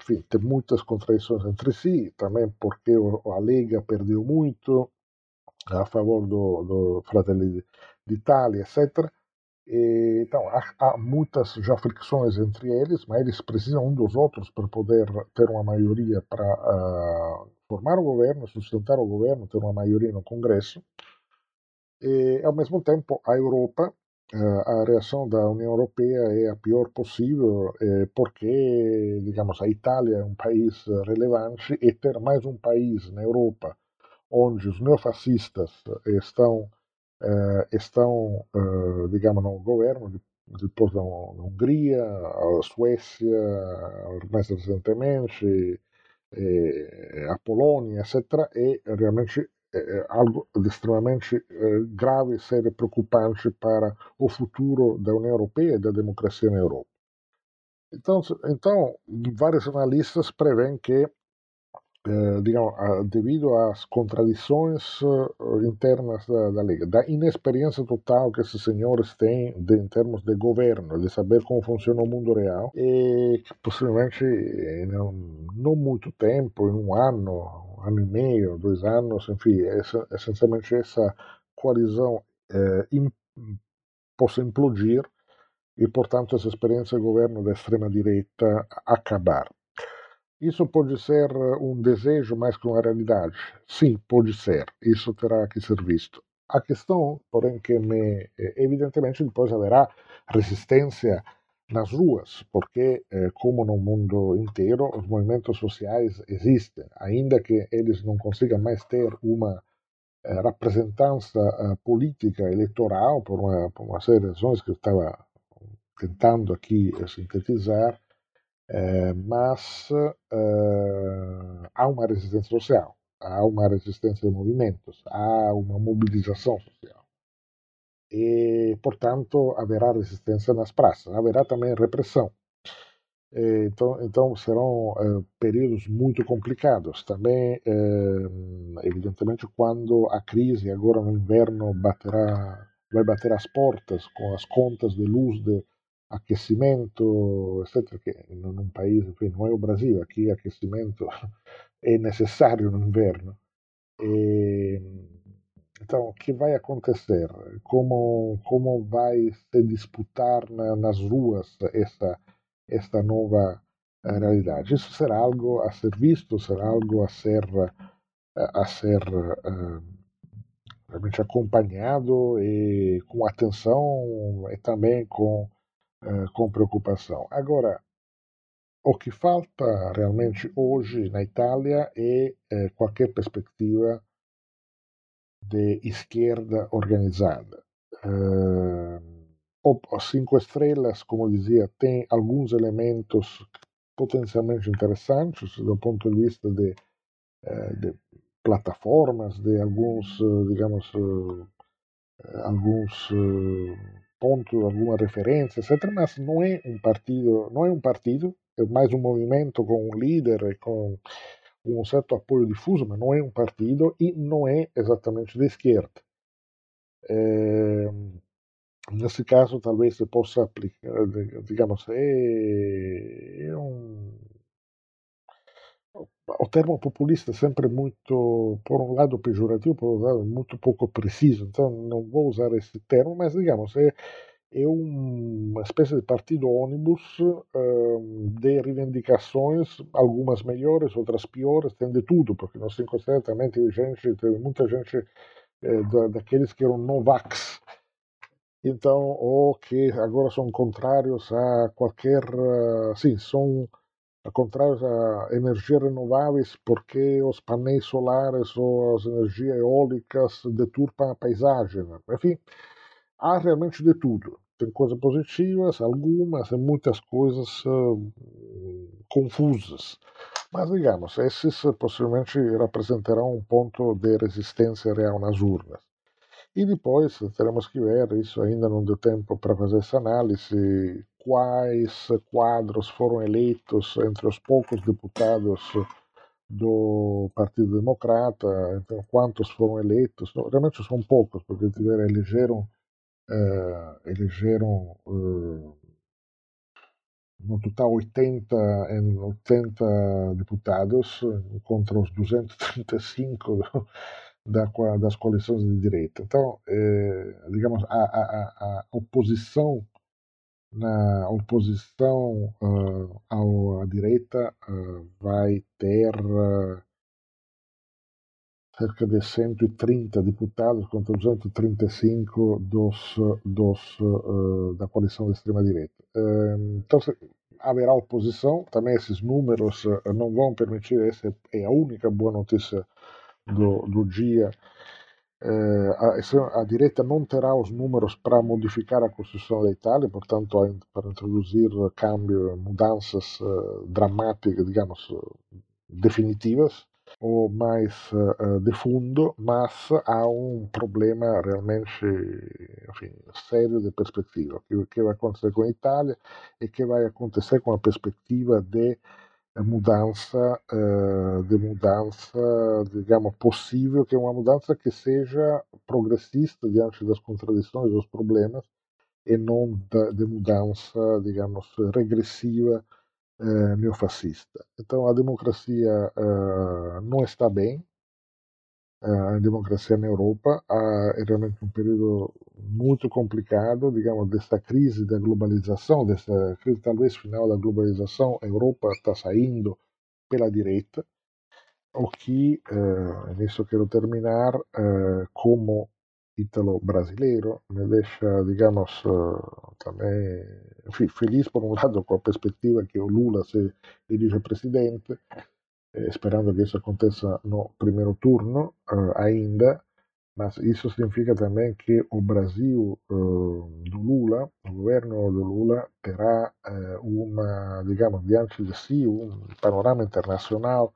enfim, tem muitas contradições entre si, também porque a Lega perdeu muito a favor do, do Fratelli de Itália, etc. E, então, há, há, muitas já fricções entre eles, mas eles precisam um dos outros para poder ter uma maioria para uh, formar o governo, sustentar o governo, ter uma maioria no Congresso. E, ao mesmo tempo, a Europa, uh, a reação da União Europeia é a pior possível, eh, porque, digamos, a Itália é um país relevante e ter mais um país na Europa onde os neofascistas estão estão, digamos, no governo, depois da Hungria, a Suécia, mais recentemente, a Polônia, etc., é realmente é algo extremamente grave, sério e preocupante para o futuro da União Europeia e da democracia na Europa. Então, então vários analistas prevêem que eh, digamos, devido às contradições uh, internas da, da, Liga, da inexperiência total que esses senhores têm de, em termos de governo, de saber como funciona o mundo real, e que possivelmente em não muito tempo, em um ano, um ano e meio, dois anos, enfim, essa, essencialmente essa coalizão eh, in, possa implodir e, portanto, essa experiência de governo da extrema-direita acabar. Isso pode ser eh, um desejo mais que uma realidade? Sim, pode ser. Isso terá que ser visto. A questão, porém, que me, eh, evidentemente depois haverá resistência nas ruas, porque, eh, como no mundo inteiro, os movimentos sociais existem, ainda que eles não consigam mais ter uma representância política eleitoral, por uma, por uma série de razões que eu estava tentando aqui sintetizar, é, mas uh, há uma resistência social, há uma resistência de movimentos, há uma mobilização social. E, portanto, haverá resistência nas praças, haverá também repressão. E, então, então, serão uh, períodos muito complicados. Também, uh, evidentemente, quando a crise agora no inverno baterá, vai bater as portas com as contas de luz de, aquecimento, etc., che in un paese, qui non è il Brasile, aqui aquecimento é necessário no inverno. E, então, o que vai acontecer? Como, como vai se disputar na, nas ruas essa, esta nova eh, realidade? Isso será algo a ser visto, será algo a ser, a ser uh, realmente acompanhado e com atenção e também com eh, com preocupação. Agora, o que falta realmente hoje na Itália é eh, qualquer perspectiva de esquerda organizada. Uh, o Cinco Estrelas, como dizia, tem alguns elementos potencialmente interessantes do ponto de vista de, de plataformas, de alguns, digamos, alguns ponto, alguma referência, etc. Mas não é um partido, não é um partido, é mais um movimento com um líder e com um certo apoio difuso, mas não é um partido e não é exatamente de esquerda. É, nesse caso, talvez se possa aplicar, digamos, é, é um o termo populista é sempre muito, por um lado, pejorativo, por outro lado, muito pouco preciso. Então, não vou usar esse termo, mas, digamos, é, é uma espécie de partido ônibus um, de reivindicações, algumas melhores, outras piores, tem de tudo, porque no 5 Estrelas também gente, muita gente é, da, daqueles que eram Novax, então, ou que agora são contrários a qualquer. Uh, sim, são contrários a energias renováveis porque os painéis solares ou as energias eólicas deturpam a paisagem. Enfim, há realmente de tudo. Tem coisas positivas, algumas, e muitas coisas uh, confusas. Mas, digamos, esses possivelmente representarão um ponto de resistência real nas urnas. E depois teremos que ver, isso ainda não deu tempo para fazer essa análise, quais quadros foram eleitos entre os poucos deputados do Partido Democrata, então quantos foram eleitos, realmente são poucos, porque tiveram, elegeram, uh, elegeram uh, no total 80, 80 deputados contra os 235 da, das coalições de direita. Então, eh, digamos, a, a, a, oposição na oposição uh, ao, à direita uh, vai ter uh, cerca de 130 deputados contra 235 dos, dos, da coalição de extrema-direita. então, haverá oposição, também esses números não vão permitir, essa é a única boa notícia do, do dia, a, a, direita não terá os números para modificar a Constituição da Itália, portanto, para introduzir mudanças uh, dramáticas, digamos, definitivas ou mais uh, de fundo, mas há um problema realmente enfim, sério de perspectiva. O que vai acontecer com a Itália e que vai acontecer com a perspectiva de mudança, uh, de mudança, digamos, possível, que é uma mudança que seja progressista diante das contradições, dos problemas, e não de mudança, digamos, regressiva uh, neofascista. Então a democracia uh, não está bem, a democracia na Europa é realmente um período muito complicado, digamos, desta crise da globalização, dessa crise talvez final da globalização, a Europa está saindo pela direita, o que, eh, nisso quero terminar, eh, como ítalo-brasileiro, me deixa, digamos, eh, também enfim, feliz por um lado com a perspectiva que o Lula se dirige presidente, sperando che isso aconteça no primeiro turno eh, ainda, mas isso significa também que o Brasil eh, do Lula, o governo do Lula, terá eh, uma, digamos, diante de si um panorama internacional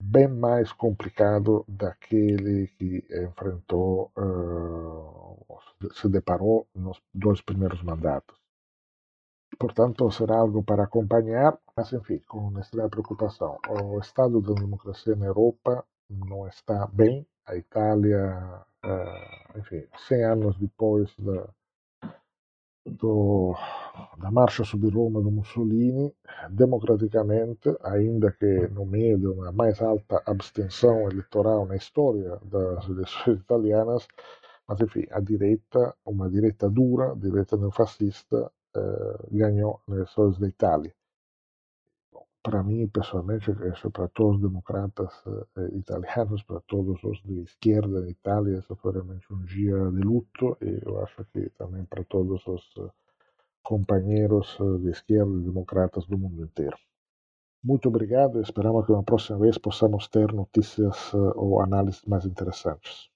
bem mais complicado daquele que enfrentou, eh, se deparou nos dois primeiros mandatos. Portanto, será algo para acompanhar, mas enfim, com extrema preocupação. O estado da democracia na Europa não está bem. A Itália, uh, enfim, 100 anos depois da, do, da marcha sobre Roma do Mussolini, democraticamente, ainda que no meio de uma mais alta abstenção eleitoral na história das eleições italianas, mas enfim, a direita, uma direita dura, direita neofascista, eh, ganhou eleições da Itália. Para mim, pessoalmente, isso para todos os democratas eh, italianos, para todos os de esquerda da Itália, isso foi realmente um dia de luto e eu acho que também para todos os companheiros de esquerda e democratas do mundo inteiro. Muito obrigado e esperamos que na próxima vez possamos ter notícias ou análises mais interessantes.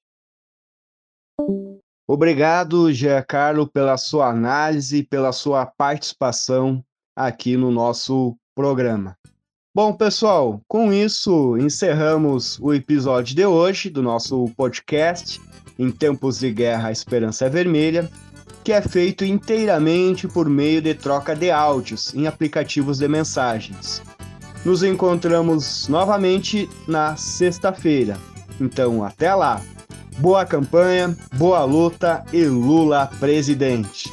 Obrigado, Giancarlo, pela sua análise, pela sua participação aqui no nosso programa. Bom, pessoal, com isso encerramos o episódio de hoje do nosso podcast Em Tempos de Guerra a Esperança é Vermelha, que é feito inteiramente por meio de troca de áudios em aplicativos de mensagens. Nos encontramos novamente na sexta-feira. Então, até lá! Boa campanha, boa luta e Lula presidente.